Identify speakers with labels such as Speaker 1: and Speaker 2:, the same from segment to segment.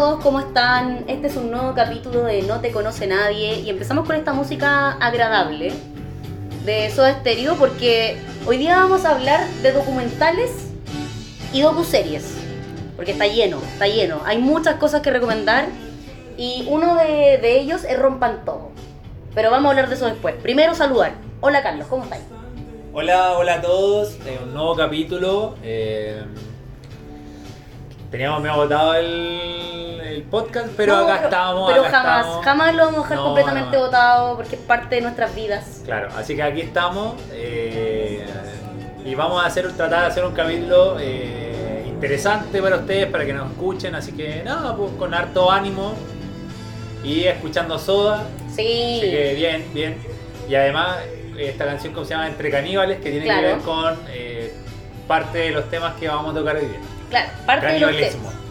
Speaker 1: todos, ¿cómo están? Este es un nuevo capítulo de No te conoce nadie y empezamos con esta música agradable de Soda Stereo porque hoy día vamos a hablar de documentales y docuseries. Porque está lleno, está lleno. Hay muchas cosas que recomendar y uno de, ellos es Rompan Todo. Pero vamos a hablar de eso después. Primero saludar. Hola Carlos, ¿cómo estás?
Speaker 2: Hola, hola a todos. Eh, un nuevo capítulo. eh, teníamos medio agotado el, el podcast, pero
Speaker 1: No,
Speaker 2: acá estamos.
Speaker 1: Pero
Speaker 2: acá
Speaker 1: jamás,
Speaker 2: estamos.
Speaker 1: jamás lo vamos a dejar
Speaker 2: No,
Speaker 1: completamente
Speaker 2: no.
Speaker 1: votado porque es parte de nuestras vidas.
Speaker 2: Claro, así que aquí estamos. eh, y vamos a hacer, tratar de hacer un capítulo eh, interesante para ustedes, para que nos escuchen. Así que nada, pues con harto ánimo. Y escuchando Soda.
Speaker 1: Sí.
Speaker 2: Así que bien, bien. Y además, esta canción como se llama Entre Caníbales, que tiene
Speaker 1: Claro.
Speaker 2: que ver con eh, parte de los temas que vamos a tocar hoy día.
Speaker 1: Claro, parte de los.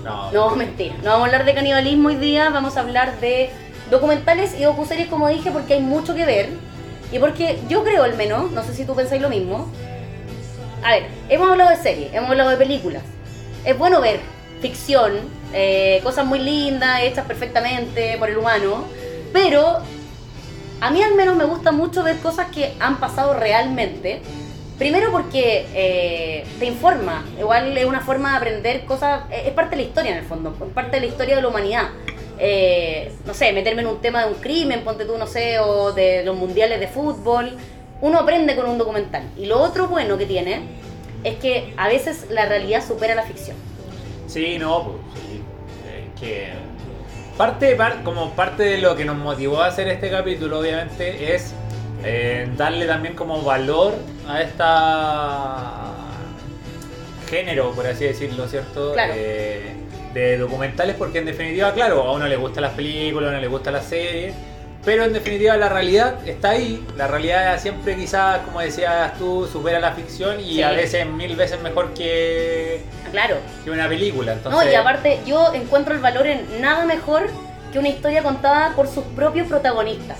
Speaker 2: No,
Speaker 1: No, mentira. No vamos a hablar de canibalismo hoy día, vamos a hablar de documentales y docuseries, como dije, porque hay mucho que ver. Y porque yo creo al menos, no sé si tú pensáis lo mismo. A ver, hemos hablado de series, hemos hablado de películas. Es bueno ver ficción, eh, cosas muy lindas, hechas perfectamente por el humano, pero a mí al menos me gusta mucho ver cosas que han pasado realmente. Primero porque eh, te informa, igual es una forma de aprender cosas, es es parte de la historia en el fondo, es parte de la historia de la humanidad. Eh, no sé, meterme en un tema de un crimen, ponte tú, no sé, o de los mundiales de fútbol. Uno aprende con un documental. Y lo otro bueno que tiene es que a veces la realidad supera la ficción.
Speaker 2: Sí, no, pues sí. Eh, que parte, par- como parte de lo que nos motivó a hacer este capítulo, obviamente, es eh, darle también como valor a esta género, por así decirlo, ¿cierto?
Speaker 1: Claro.
Speaker 2: Eh, de documentales, porque en definitiva, claro, a uno le gustan las películas, a uno le gustan las series, pero en definitiva la realidad está ahí. La realidad siempre quizás, como decías tú, supera la ficción y
Speaker 1: Sí.
Speaker 2: a veces mil veces mejor que,
Speaker 1: Claro,
Speaker 2: que una película. Entonces,
Speaker 1: No, y aparte yo encuentro el valor en nada mejor que una historia contada por sus propios protagonistas.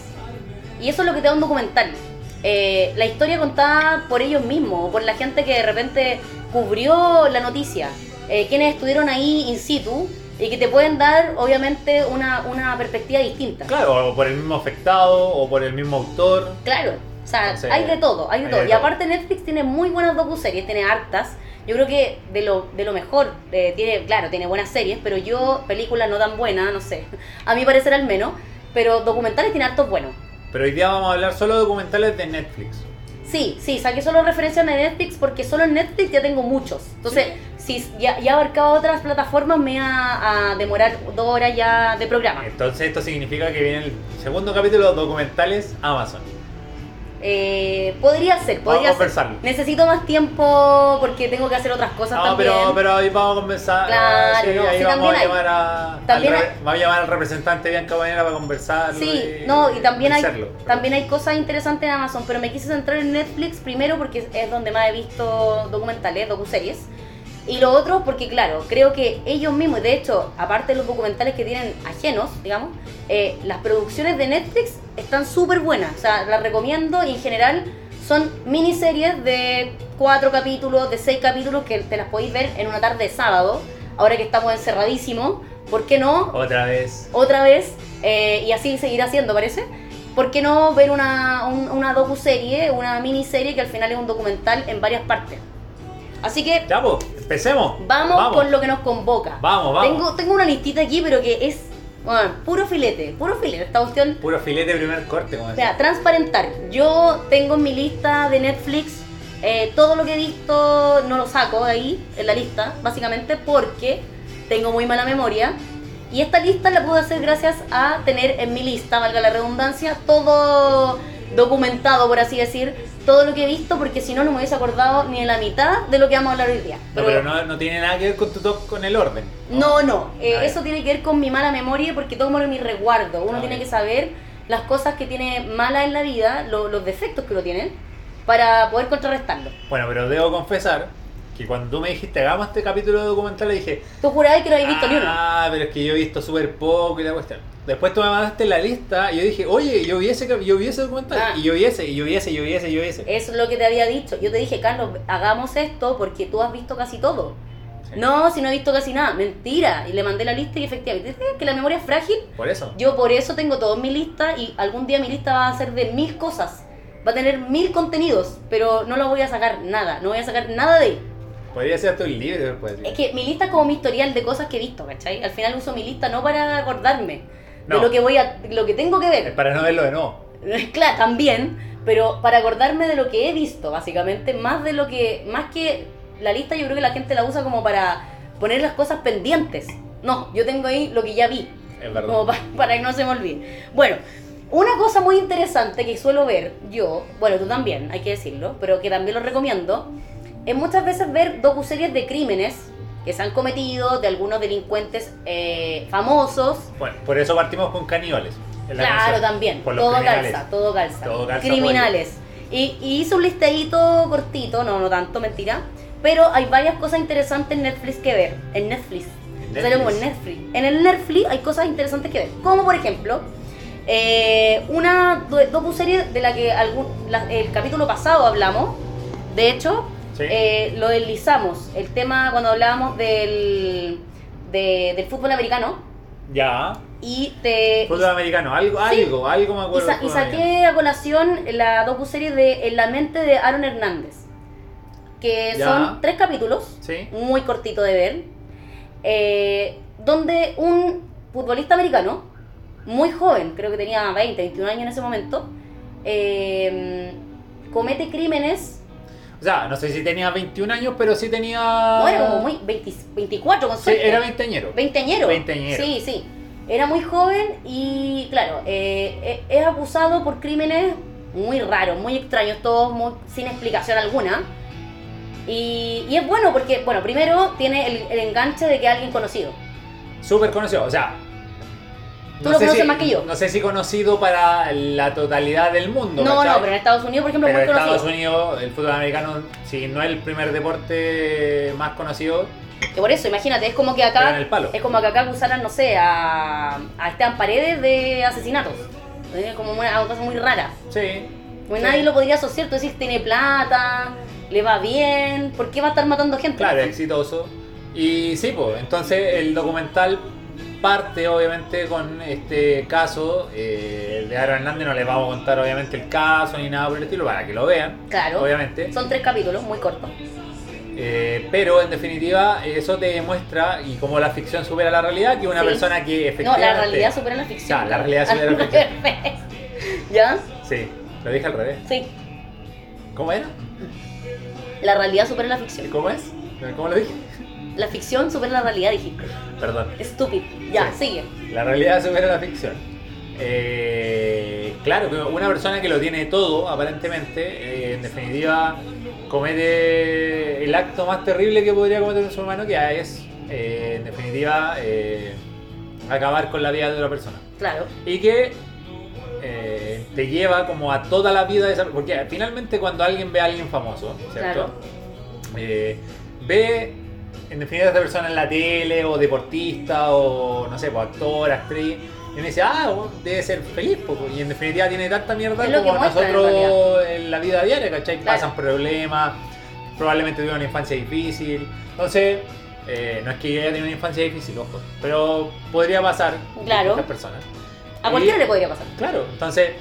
Speaker 1: Y eso es lo que te da un documental. Eh, la historia contada por ellos mismos, por la gente que de repente cubrió la noticia, eh, quienes estuvieron ahí in situ y que te pueden dar obviamente una, una perspectiva distinta.
Speaker 2: Claro, o por el mismo afectado o por el mismo autor.
Speaker 1: Claro, o sea,
Speaker 2: Entonces,
Speaker 1: hay de todo, hay de
Speaker 2: hay
Speaker 1: todo.
Speaker 2: de
Speaker 1: y
Speaker 2: todo.
Speaker 1: aparte Netflix tiene muy buenas docuseries, tiene hartas. Yo creo que de lo, de lo mejor, eh, tiene, claro, tiene buenas series, pero yo, películas no tan buenas, no sé, a mi parecer al menos, pero documentales tiene hartos buenos.
Speaker 2: Pero hoy día vamos a hablar solo de documentales de Netflix.
Speaker 1: Sí, sí, saqué solo referencias de Netflix porque solo en Netflix ya tengo muchos. Entonces, si ya, ya abarcaba otras plataformas, me va a demorar dos horas ya de programa.
Speaker 2: Entonces esto significa que viene el segundo capítulo de documentales Amazon.
Speaker 1: Eh, podría ser,
Speaker 2: Vamos
Speaker 1: podría
Speaker 2: a
Speaker 1: ser. Necesito más tiempo porque tengo que hacer otras cosas
Speaker 2: No,
Speaker 1: también.
Speaker 2: pero, pero ahí vamos a conversar.
Speaker 1: Claro, no,
Speaker 2: ahí
Speaker 1: sí,
Speaker 2: vamos
Speaker 1: también
Speaker 2: a llamar a,
Speaker 1: También
Speaker 2: al
Speaker 1: hay-
Speaker 2: vamos a llamar al representante Bianca Bañera para conversar.
Speaker 1: Sí, no, y también hay,
Speaker 2: hacerlo.
Speaker 1: también hay cosas interesantes en Amazon, pero me quise centrar en Netflix primero porque es donde más he visto documentales, docuseries. Y lo otro porque, claro, creo que ellos mismos, de hecho, aparte de los documentales que tienen ajenos, digamos, eh, las producciones de Netflix están súper buenas. O sea, las recomiendo y en general son miniseries de cuatro capítulos, de seis capítulos que te las podéis ver en una tarde de sábado, ahora que estamos encerradísimos. ¿Por qué no?
Speaker 2: Otra vez.
Speaker 1: otra vez, eh, y así seguirá haciendo, parece. ¿Por qué no ver una, un- una docuserie, una miniserie que al final es un documental en varias partes? Así que
Speaker 2: pues, empecemos.
Speaker 1: vamos, con lo que nos convoca.
Speaker 2: Vamos, vamos.
Speaker 1: Tengo, tengo una listita aquí, pero que es bueno, puro filete, puro filete. Esta cuestión,
Speaker 2: Puro filete de primer corte, como
Speaker 1: o
Speaker 2: decía.
Speaker 1: sea, transparentar. Yo tengo en mi lista de Netflix eh, todo lo que he visto, no lo saco de ahí, en la lista, básicamente porque tengo muy mala memoria. Y esta lista la pude hacer gracias a tener en mi lista, valga la redundancia, todo documentado, por así decir, todo lo que he visto, porque si no, no me hubiese acordado ni en la mitad de lo que vamos a hablar hoy día.
Speaker 2: No, pero no, no tiene nada que ver con tu top con el orden.
Speaker 1: No, no. eh, eso tiene que ver con mi mala memoria porque tomo mi resguardo. Uno
Speaker 2: Ah,
Speaker 1: tiene que saber las cosas que tiene malas en la vida, lo- los defectos que lo tienen, para poder contrarrestarlo.
Speaker 2: Bueno, pero debo confesar que cuando tú me dijiste hagamos este capítulo de documental, le dije,
Speaker 1: Tú jurabas que no habías visto ni uno.
Speaker 2: ah, pero es que yo he visto súper poco y la cuestión. Después tú me mandaste la lista y yo dije, oye, yo vi ese, yo vi ese documental.
Speaker 1: Ah.
Speaker 2: Y yo vi ese, y yo vi ese, y yo vi ese, y yo vi ese.
Speaker 1: Eso es lo que te había dicho. Yo te dije, Carlos, hagamos esto porque tú has visto casi todo.
Speaker 2: Sí.
Speaker 1: No, si no he visto casi nada. Mentira. Y le mandé la lista y efectivamente, ¿sabes que la memoria es frágil.
Speaker 2: Por eso.
Speaker 1: Yo por eso tengo todo en mi lista y algún día mi lista va a ser de mil cosas. Va a tener mil contenidos, pero no lo voy a sacar nada. No voy a sacar nada de ahí.
Speaker 2: Podría ser tu libro después.
Speaker 1: Es que mi lista es como mi historial de cosas que he visto, ¿cachai? Al final uso mi lista no para acordarme
Speaker 2: No.
Speaker 1: de lo que voy a, lo que tengo que
Speaker 2: Es
Speaker 1: ver.
Speaker 2: para no verlo de nuevo.
Speaker 1: claro, también, pero para acordarme de lo que he visto, básicamente, más de lo que, más que la lista, yo creo que la gente la usa como para poner las cosas pendientes. No, yo tengo ahí lo que ya vi,
Speaker 2: Es verdad.
Speaker 1: como pa- para que no se me olvide. Bueno, una cosa muy interesante que suelo ver yo, bueno, tú también, hay que decirlo, pero que también lo recomiendo, es muchas veces ver docuseries de crímenes que se han cometido de algunos delincuentes eh, famosos.
Speaker 2: Bueno, por eso partimos con caníbales.
Speaker 1: Claro,
Speaker 2: canción.
Speaker 1: también, todo calza, todo calza.
Speaker 2: Todo calza,
Speaker 1: Criminales. Y, y hice un listadito cortito, no, no tanto, mentira. Pero hay varias cosas interesantes en Netflix que ver. En Netflix.
Speaker 2: En Netflix.
Speaker 1: Netflix. En el Netflix hay cosas interesantes que ver. Como por ejemplo, eh, una do- docuserie de la que algún, la- el capítulo pasado hablamos. De hecho,
Speaker 2: Sí.
Speaker 1: eh, lo deslizamos. El tema cuando hablábamos del, de- del fútbol americano.
Speaker 2: Ya.
Speaker 1: Y te,
Speaker 2: Fútbol americano. Algo,
Speaker 1: Sí.
Speaker 2: algo, algo me
Speaker 1: y,
Speaker 2: acuerdo.
Speaker 1: sa- y saqué a colación la docuserie de En la mente de Aaron Hernández. Que
Speaker 2: Ya.
Speaker 1: son tres capítulos,
Speaker 2: Sí.
Speaker 1: muy cortito de ver. eh, donde un futbolista americano, muy joven, creo que tenía 20, 21 años en ese momento, eh, comete crímenes.
Speaker 2: O sea, no sé si tenía 21 años, pero sí tenía.
Speaker 1: No, era como muy 20 24 con
Speaker 2: Sí,
Speaker 1: suerte.
Speaker 2: era veinteañero.
Speaker 1: Veinteañero.
Speaker 2: Veinteañero.
Speaker 1: Sí, sí. Era muy joven y, claro, eh, eh, es acusado por crímenes muy raros, muy extraños, todos muy- sin explicación alguna. Y, y es bueno porque, bueno, primero tiene el, el enganche de que alguien conocido.
Speaker 2: Súper conocido. O sea.
Speaker 1: Tú lo conoces más que yo.
Speaker 2: No sé si conocido para la totalidad del mundo.
Speaker 1: No,
Speaker 2: ¿cachai?
Speaker 1: no, pero en Estados Unidos, por ejemplo,
Speaker 2: Pero
Speaker 1: es
Speaker 2: en
Speaker 1: muy conocido.
Speaker 2: Estados Unidos, el fútbol americano, si no es el primer deporte más conocido,
Speaker 1: Que por eso, imagínate, es como que acá
Speaker 2: el palo.
Speaker 1: es como que acá acusaran, no sé, a, a Esteban Paredes de asesinatos. Es como una cosa muy rara.
Speaker 2: sí.
Speaker 1: Pues
Speaker 2: Sí.
Speaker 1: nadie lo podría asociar, tú decís, tiene plata, le va bien, ¿por qué va a estar matando gente?
Speaker 2: Claro, exitoso. Y sí, pues, entonces el documental parte obviamente con este caso eh, de Aaron Hernández. No les vamos a contar obviamente el caso ni nada por el estilo para que lo vean,
Speaker 1: Claro.
Speaker 2: obviamente.
Speaker 1: Son tres capítulos muy cortos.
Speaker 2: Eh, pero en definitiva eso te demuestra y como la ficción supera la realidad, que una
Speaker 1: Sí.
Speaker 2: persona que
Speaker 1: No,
Speaker 2: efectivamente...
Speaker 1: la realidad supera la ficción.
Speaker 2: Ya, la realidad supera la ficción.
Speaker 1: ¿Ya?
Speaker 2: Sí, lo dije al revés.
Speaker 1: Sí.
Speaker 2: ¿Cómo era?
Speaker 1: La realidad supera la ficción.
Speaker 2: ¿Cómo es? ¿Cómo lo dije?
Speaker 1: La ficción supera la realidad, dijiste.
Speaker 2: Perdón.
Speaker 1: Estúpido. Ya,
Speaker 2: Sí.
Speaker 1: sigue.
Speaker 2: La realidad supera la ficción. Eh, claro, que una persona que lo tiene todo, aparentemente, eh, en definitiva, comete el acto más terrible que podría cometer un ser humano, que es, eh, en definitiva, acabar con la vida de otra persona.
Speaker 1: Claro.
Speaker 2: Y que eh, te lleva como a toda la vida de esa Porque finalmente cuando alguien ve a alguien famoso, ¿cierto?
Speaker 1: Claro.
Speaker 2: Eh, ve en definitiva esta persona en la tele o deportista o no sé, pues, actor, actriz. Y uno dice, ah, debe ser feliz, y en definitiva tiene tanta mierda como
Speaker 1: muestra,
Speaker 2: nosotros en, la vida diaria, ¿cachai?
Speaker 1: Claro.
Speaker 2: Pasan problemas, probablemente tuvieron una infancia difícil. Entonces, eh, no es que yo haya tenido una infancia difícil, ojo, pero podría pasar
Speaker 1: Claro.
Speaker 2: a estas personas.
Speaker 1: A
Speaker 2: Y-
Speaker 1: cualquiera le podría pasar.
Speaker 2: Claro, entonces,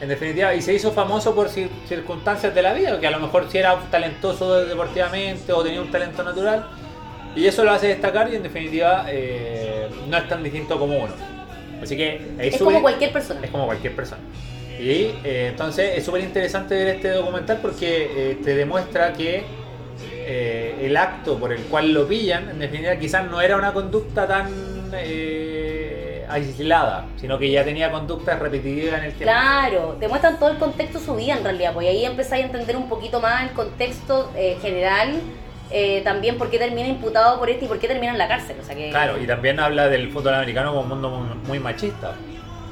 Speaker 2: en definitiva, y se hizo famoso por cir- circunstancias de la vida, que a lo mejor si era talentoso deportivamente o tenía un talento natural, y eso lo hace destacar y en definitiva eh, no es tan distinto como uno. Así que ahí
Speaker 1: Es
Speaker 2: sube-
Speaker 1: como cualquier persona.
Speaker 2: es como cualquier persona. Y eh, entonces es súper interesante ver este documental porque eh, te demuestra que eh, el acto por el cual lo pillan, en definitiva, quizás no era una conducta tan eh, aislada, sino que ya tenía conductas repetitivas en el tiempo.
Speaker 1: Claro, te muestran todo el contexto de su vida en realidad, pues ahí empezáis a entender un poquito más el contexto eh, general, eh, también por qué termina imputado por este y por qué termina en la cárcel. O sea que,
Speaker 2: Claro, y también habla del fútbol americano como un mundo muy, machista.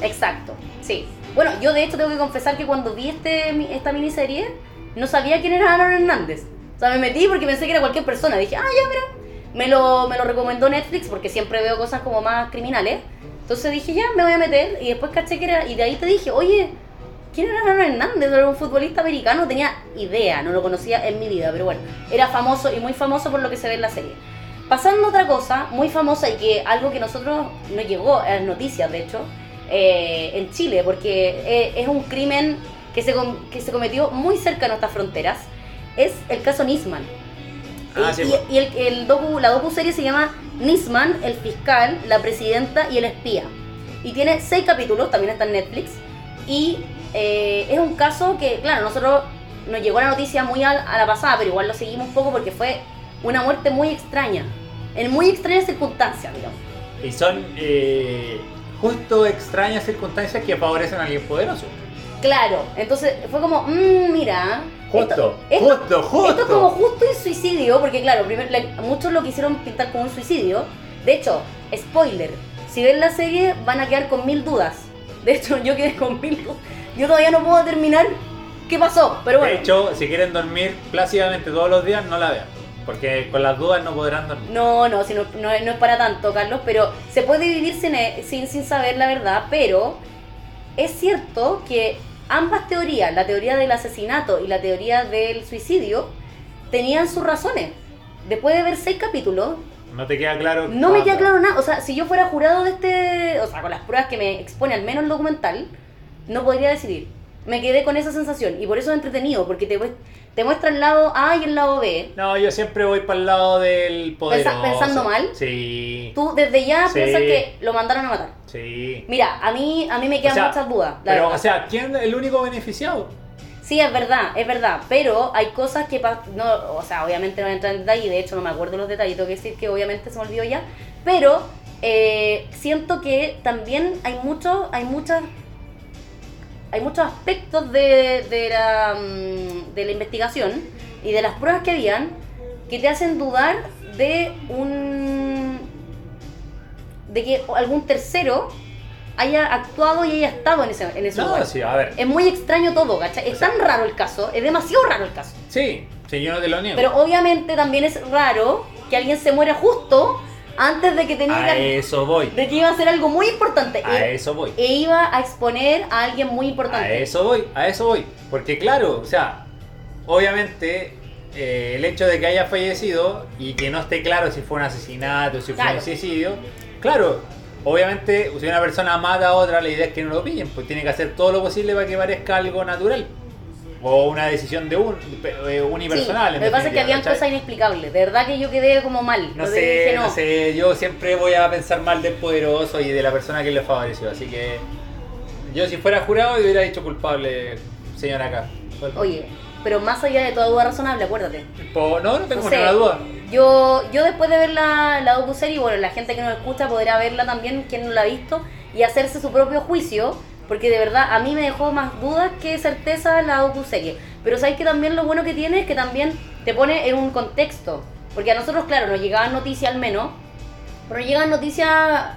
Speaker 1: Exacto, sí. Bueno, yo de hecho tengo que confesar que cuando vi este, esta miniserie, no sabía quién era Aaron Hernández. O sea, me metí porque pensé que era cualquier persona. Dije, ah, ya, mira. Me lo, me lo recomendó Netflix porque siempre veo cosas como más criminales. Entonces dije, ya, me voy a meter. Y después caché que era. Y de ahí te dije, oye, ¿quién era Aaron Hernández? Era un futbolista americano. No tenía idea, no lo conocía en mi vida. Pero bueno, era famoso y muy famoso por lo que se ve en la serie. Pasando a otra cosa muy famosa y que algo que nosotros nos llegó a las noticias, de hecho, eh, en Chile, porque eh, es un crimen que se, que se cometió muy cerca de nuestras fronteras, es el caso Nisman.
Speaker 2: Ah,
Speaker 1: y
Speaker 2: sí,
Speaker 1: y- y el, el docu, la docu-serie se llama Nisman, el fiscal, la presidenta y el espía. Y tiene seis capítulos, también está en Netflix. Y eh, es un caso que, claro, nosotros nos llegó la noticia muy a, la pasada, pero igual lo seguimos un poco porque fue una muerte muy extraña. En muy extrañas circunstancias, digamos.
Speaker 2: Y son eh, justo extrañas circunstancias que favorecen a alguien poderoso.
Speaker 1: Claro, entonces fue como, mmm, mira.
Speaker 2: Justo,
Speaker 1: esto-
Speaker 2: justo, justo.
Speaker 1: Esto es como justo un suicidio, porque claro, primero, muchos lo quisieron pintar como un suicidio. De hecho, spoiler, si ven la serie van a quedar con mil dudas. De hecho, yo quedé con dudas. Yo todavía no puedo determinar qué pasó, pero bueno.
Speaker 2: De hecho, si quieren dormir plácidamente todos los días, no la vean. Porque con las dudas no podrán dormir.
Speaker 1: No, no, si no, no, no es para tanto, Carlos, pero se puede vivir sin, e- sin, sin saber la verdad, pero es cierto que ambas teorías, la teoría del asesinato y la teoría del suicidio, tenían sus razones. Después de ver seis capítulos,
Speaker 2: No te queda claro.
Speaker 1: no me queda claro nada. O sea, si yo fuera jurado de este, o sea, con las pruebas que me expone al menos el documental, no podría decidir. Me quedé con esa sensación y por eso es entretenido, porque te, te muestra el lado A y el lado B.
Speaker 2: No, yo siempre voy para el lado del poderoso.
Speaker 1: ¿Pensando mal?
Speaker 2: Sí.
Speaker 1: Tú desde ya
Speaker 2: Sí.
Speaker 1: piensas que lo mandaron a matar.
Speaker 2: Sí.
Speaker 1: Mira, a mí, a mí me quedan
Speaker 2: O sea,
Speaker 1: muchas dudas. la
Speaker 2: Pero,
Speaker 1: verdad.
Speaker 2: o sea, ¿quién es el único beneficiado?
Speaker 1: Sí, es verdad, es verdad. Pero hay cosas que, no, o sea, obviamente no voy a entrar en detalle. De hecho, no me acuerdo los detalles. Tengo que decir que obviamente se me olvidó ya. Pero eh, siento que también hay mucho, hay muchas, hay muchos aspectos de, de la, mm, de la investigación y de las pruebas que habían que te hacen dudar de un de que algún tercero haya actuado y haya estado en ese, en ese
Speaker 2: No,
Speaker 1: lugar.
Speaker 2: sí, a ver.
Speaker 1: Es muy extraño todo, ¿cachai? Es
Speaker 2: O sea-
Speaker 1: tan raro el caso, es demasiado raro el caso.
Speaker 2: Sí, sí, yo no te lo niego.
Speaker 1: Pero obviamente también es raro que alguien se muera justo antes de que tenía
Speaker 2: a
Speaker 1: que-
Speaker 2: eso voy.
Speaker 1: de que iba a hacer algo muy importante.
Speaker 2: A
Speaker 1: e,
Speaker 2: eso voy.
Speaker 1: e iba a exponer a alguien muy
Speaker 2: A
Speaker 1: importante.
Speaker 2: eso voy, a eso voy. Porque claro, o sea, obviamente eh, el hecho de que haya fallecido y que no esté claro si fue un asesinato, si fue un suicidio, claro, obviamente si una persona mata a otra, la idea es que no lo pillen, pues tiene que hacer todo lo posible para que parezca algo natural. O una decisión de un, eh, unipersonal.
Speaker 1: Sí, lo que pasa es que habían
Speaker 2: ¿cachai?
Speaker 1: cosas inexplicables. De verdad que yo quedé como mal.
Speaker 2: No
Speaker 1: Yo
Speaker 2: sé,
Speaker 1: dije,
Speaker 2: no sé, yo siempre voy a pensar mal del poderoso y de la persona que le favoreció, así que yo si fuera jurado hubiera dicho culpable, señora acá.
Speaker 1: Oye, pero más allá de toda duda razonable, acuérdate.
Speaker 2: Po- no, no tengo ninguna duda.
Speaker 1: Yo, yo después de ver la, la docuserie, bueno, la gente que nos escucha podrá verla también, quien no la ha visto, y hacerse su propio juicio, porque de verdad a mí me dejó más dudas que certeza la docuserie. Pero sabes que también lo bueno que tiene es que también te pone en un contexto, porque a nosotros, claro, nos llegaban noticias al menos, pero llegan noticias,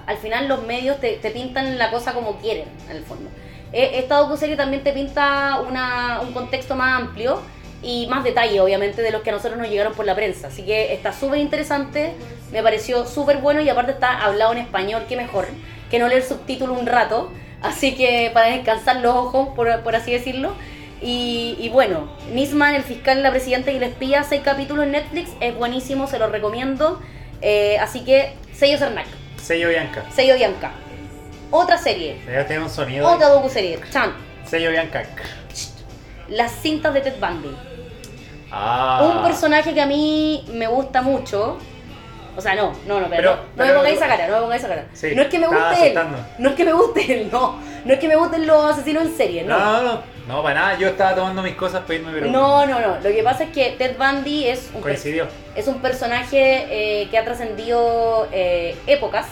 Speaker 1: al final los medios te, te pintan la cosa como quieren, en el fondo. Eh, Esta docuserie también te pinta una, un contexto más amplio y más detalle, obviamente, de los que a nosotros nos llegaron por la prensa. Así que está súper interesante, me pareció súper bueno y aparte está hablado en español, que mejor que no leer subtítulo un rato. Así que para descansar los ojos, por, por así decirlo. Y, y bueno, Nisman, el fiscal, la presidenta y el espía, seis capítulos en Netflix, es buenísimo, se lo recomiendo. Eh, así que, sello Cernac,
Speaker 2: Sello Bianca.
Speaker 1: sello Bianca. Otra serie,
Speaker 2: Ya tiene un sonido.
Speaker 1: otra docuserie, Chan,
Speaker 2: Sello Bianca.
Speaker 1: Las cintas de Ted Bundy.
Speaker 2: Ah.
Speaker 1: Un personaje que a mí me gusta mucho. O sea, no, no, no, pero,
Speaker 2: Pero-
Speaker 1: no,
Speaker 2: pero-
Speaker 1: me pongáis esa cara, no me pongáis esa cara.
Speaker 2: Sí,
Speaker 1: no es que me guste él, no es que me guste él, no. No es que me gusten los asesinos en serie,
Speaker 2: No,
Speaker 1: no.
Speaker 2: no, no. No, para nada. Yo estaba tomando mis cosas para irme, pero.
Speaker 1: No, no, no. Lo que pasa es que Ted Bundy es un,
Speaker 2: Coincidió.
Speaker 1: es un personaje eh, que ha trascendido eh, épocas.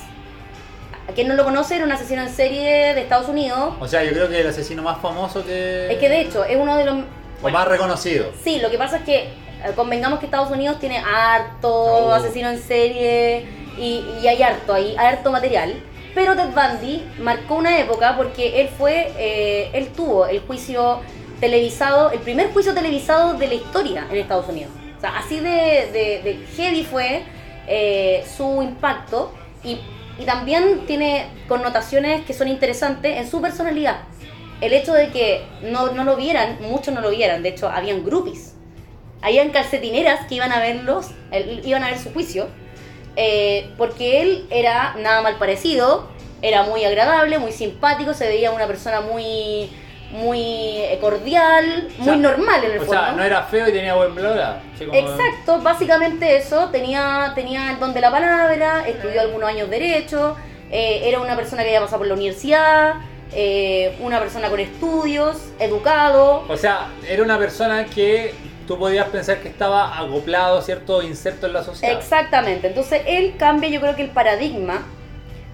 Speaker 1: A quien no lo conoce, era un asesino en serie de Estados Unidos.
Speaker 2: O sea, yo creo que el asesino más famoso que.
Speaker 1: Es que de hecho es uno de los...
Speaker 2: O más reconocido.
Speaker 1: Sí, lo que pasa es que eh, convengamos que Estados Unidos tiene harto
Speaker 2: Oh.
Speaker 1: asesino en serie y, y hay harto, hay harto material. Pero Ted Bundy marcó una época porque él fue, eh, él tuvo el juicio televisado, el primer juicio televisado de la historia en Estados Unidos. O sea, así de, de, de heavy fue eh, su impacto y, y también tiene connotaciones que son interesantes en su personalidad. El hecho de que no, no lo vieran, muchos no lo vieran, de hecho habían groupies habían calcetineras que iban a verlos, iban a ver su juicio. eh, porque él era nada mal parecido, era muy agradable, muy simpático, se veía una persona muy muy eh, cordial,
Speaker 2: O
Speaker 1: muy
Speaker 2: sea,
Speaker 1: normal en el
Speaker 2: O
Speaker 1: fondo.
Speaker 2: sea, no era feo y tenía buen blog. así como-
Speaker 1: Exacto, básicamente eso, tenía, tenía el don de la palabra, estudió algunos años derecho, eh, era una persona que había pasado por la universidad, eh, una persona con estudios, educado,
Speaker 2: O sea, era una persona que tú podías pensar que estaba acoplado, ¿cierto? Inserto en la sociedad.
Speaker 1: Exactamente. Entonces él cambia, yo creo que el paradigma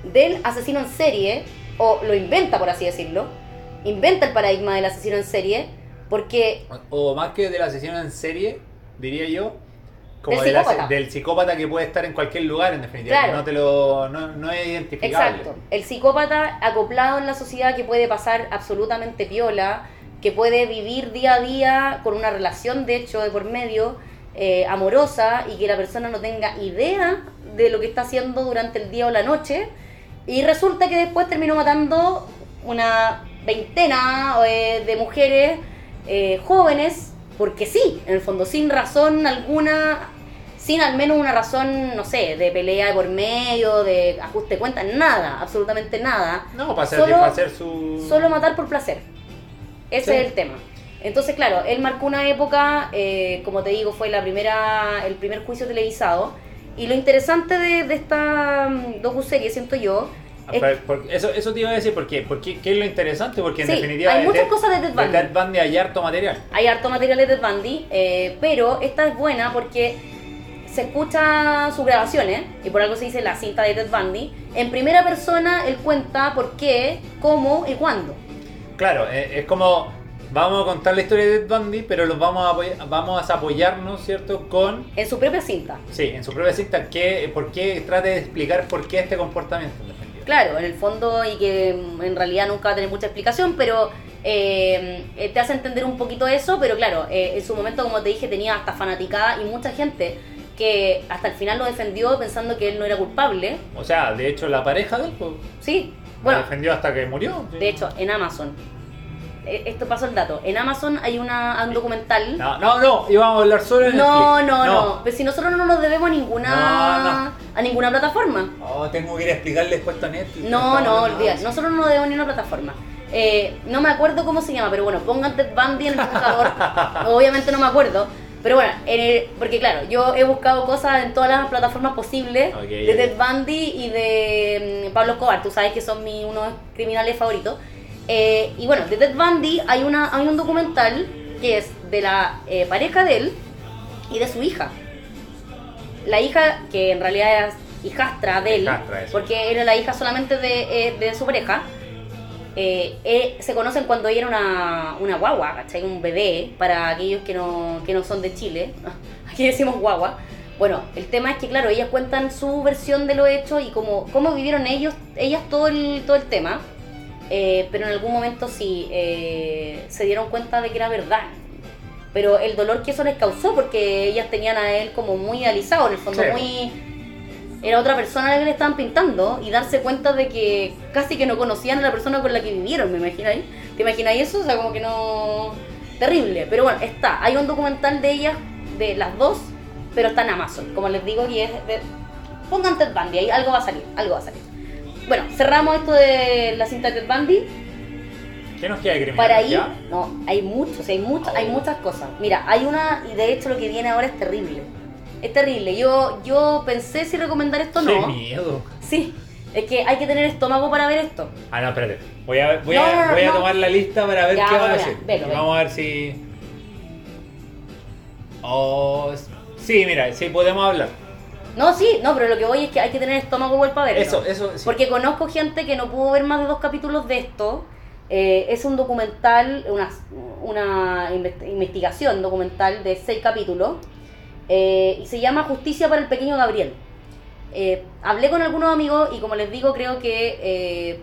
Speaker 1: del asesino en serie, o lo inventa, por así decirlo, inventa el paradigma del asesino en serie, porque
Speaker 2: O más que del asesino en serie, diría yo. Como
Speaker 1: Del psicópata.
Speaker 2: del psicópata que puede estar en cualquier lugar, en definitiva.
Speaker 1: Claro.
Speaker 2: que no te lo. No, no es identificable.
Speaker 1: Exacto. El psicópata acoplado en la sociedad que puede pasar absolutamente piola, que puede vivir día a día con una relación, de hecho, de por medio, eh, amorosa, y que la persona no tenga idea de lo que está haciendo durante el día o la noche. Y resulta que después terminó matando una veintena eh, de mujeres eh, jóvenes, porque sí, en el fondo, sin razón alguna, sin al menos una razón, no sé, de pelea de por medio, de ajuste de cuentas, nada, absolutamente nada.
Speaker 2: No, para satisfacer su.
Speaker 1: Solo matar por placer. Ese
Speaker 2: Sí.
Speaker 1: es el tema. Entonces, claro, él marcó una época, eh, como te digo, fue la primera, el primer juicio televisado. Y lo interesante de, de esta mm, docuserie, siento yo,
Speaker 2: Ah, eso, eso te iba a decir, ¿por qué? Porque, ¿Qué es lo interesante? Porque en
Speaker 1: Sí,
Speaker 2: definitiva.
Speaker 1: hay
Speaker 2: de
Speaker 1: muchas cosas de Ted Bundy.
Speaker 2: Ted Bundy hay harto material.
Speaker 1: Hay harto material de Ted Bundy, eh, pero esta es buena porque se escucha sus grabaciones, y por algo se dice la cinta de Ted Bundy. En primera persona, él cuenta por qué, cómo y cuándo.
Speaker 2: Claro, eh, es como. Vamos a contar la historia de Ted Bundy, pero los vamos a, vamos a apoyarnos, ¿cierto? Con.
Speaker 1: En su propia cinta.
Speaker 2: Sí, en su propia cinta, que, por qué trate de explicar por qué este comportamiento.
Speaker 1: Claro, en el fondo, y que en realidad nunca va a tener mucha explicación, pero eh, eh, te hace entender un poquito eso, pero claro, eh, en su momento, como te dije, tenía hasta fanaticada y mucha gente que hasta el final lo defendió pensando que él no era culpable.
Speaker 2: O sea, de hecho, la pareja de él pues,
Speaker 1: Sí,
Speaker 2: lo
Speaker 1: bueno,
Speaker 2: defendió hasta que murió.
Speaker 1: De hecho, en Amazon. Eh, Esto pasó el dato. En Amazon hay una, un documental.
Speaker 2: No, no, no, íbamos a hablar solo de
Speaker 1: No,
Speaker 2: Netflix.
Speaker 1: no, no. Pero si nosotros no nos debemos a ninguna
Speaker 2: No,
Speaker 1: a ninguna plataforma.
Speaker 2: Oh, tengo que ir a explicarle después a Netflix.
Speaker 1: No, no,
Speaker 2: no,
Speaker 1: olvida. Nosotros no nos debemos ni una plataforma. Eh, no me acuerdo cómo se llama, pero bueno, pongan Ted Bundy en el buscador. Obviamente no me acuerdo. Pero bueno, en el- porque claro, yo he buscado cosas en todas las plataformas posibles
Speaker 2: Ok,
Speaker 1: de. Ted Bundy y de mm, Pablo Escobar. Tú sabes que son mis unos criminales favoritos. Eh, y bueno, de Ted Bundy hay, una, hay un documental que es de la eh, pareja de él y de su hija. La hija, que en realidad es hijastra de él,
Speaker 2: Hijastra,
Speaker 1: porque era la hija solamente de, eh, de su pareja, eh, eh, se conocen cuando ella era una, una guagua, ¿cachai? Un bebé, para aquellos que no, que no son de Chile. Aquí decimos guagua. Bueno, el tema es que, claro, ellas cuentan su versión de lo hecho y cómo, cómo vivieron ellos, ellas todo el, todo el tema. Eh, pero en algún momento sí eh, se dieron cuenta de que era verdad. Pero el dolor que eso les causó, porque ellas tenían a él como muy idealizado, en el fondo
Speaker 2: Sí.
Speaker 1: muy... Era otra persona a la que le estaban pintando y darse cuenta de que casi que no conocían a la persona con la que vivieron, ¿me imagináis? ¿Te imagináis eso? O sea, como que no... Terrible. Pero bueno, está. Hay un documental de ellas, de las dos, pero está en Amazon. Como les digo, y es de... Pongan Ted Bundy, ahí algo va a salir, algo va a salir. Bueno, cerramos esto de la cinta de Bundy.
Speaker 2: ¿Qué nos queda de criminal?
Speaker 1: Para ahí, no, hay muchos, hay muchas, hay
Speaker 2: Oh.
Speaker 1: muchas cosas. Mira, hay una, y de hecho lo que viene ahora es terrible. Es terrible. Yo, yo pensé si recomendar esto o
Speaker 2: Qué
Speaker 1: no.
Speaker 2: miedo.
Speaker 1: Sí, es que hay que tener estómago para ver esto.
Speaker 2: Ah, no, espérate. Voy a, voy
Speaker 1: No,
Speaker 2: a,
Speaker 1: no,
Speaker 2: voy a tomar la lista para ver
Speaker 1: Ya,
Speaker 2: qué va a decir.
Speaker 1: velo.
Speaker 2: Vamos a ver si. Oh, sí, mira, sí podemos hablar.
Speaker 1: No, sí, no, pero lo que voy es que hay que tener estómago igual para verlo.
Speaker 2: Eso, eso, sí.
Speaker 1: Porque conozco gente que no pudo ver más de dos capítulos de esto. Eh, es un documental, una, una inve- investigación documental de seis capítulos. eh, y se llama Justicia para el Pequeño Gabriel. Eh, hablé con algunos amigos y como les digo, creo que eh,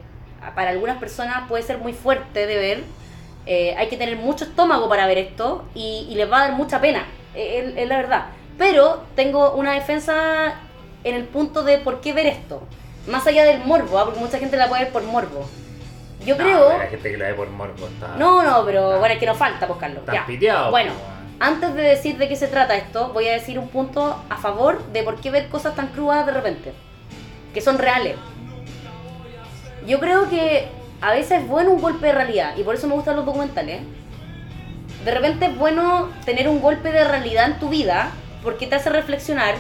Speaker 1: para algunas personas puede ser muy fuerte de ver. Eh, hay que tener mucho estómago para ver esto y, y les va a dar mucha pena, eh, es la verdad. Pero tengo una defensa en el punto de por qué ver esto. Más allá del morbo, ¿ah? porque mucha gente la puede ver por morbo. Yo
Speaker 2: No,
Speaker 1: creo...
Speaker 2: pero La gente que la ve por morbo está.
Speaker 1: No, no, pero
Speaker 2: Ah.
Speaker 1: bueno, es que no falta, pues Carlos.
Speaker 2: Están
Speaker 1: Ya.
Speaker 2: piteados.
Speaker 1: Bueno,
Speaker 2: pues,
Speaker 1: antes de decir de qué se trata esto, voy a decir un punto a favor de por qué ver cosas tan crudas de repente, que son reales. Yo creo que a veces es bueno un golpe de realidad, y por eso me gustan los documentales. De repente es bueno tener un golpe de realidad en tu vida, porque te hace reflexionar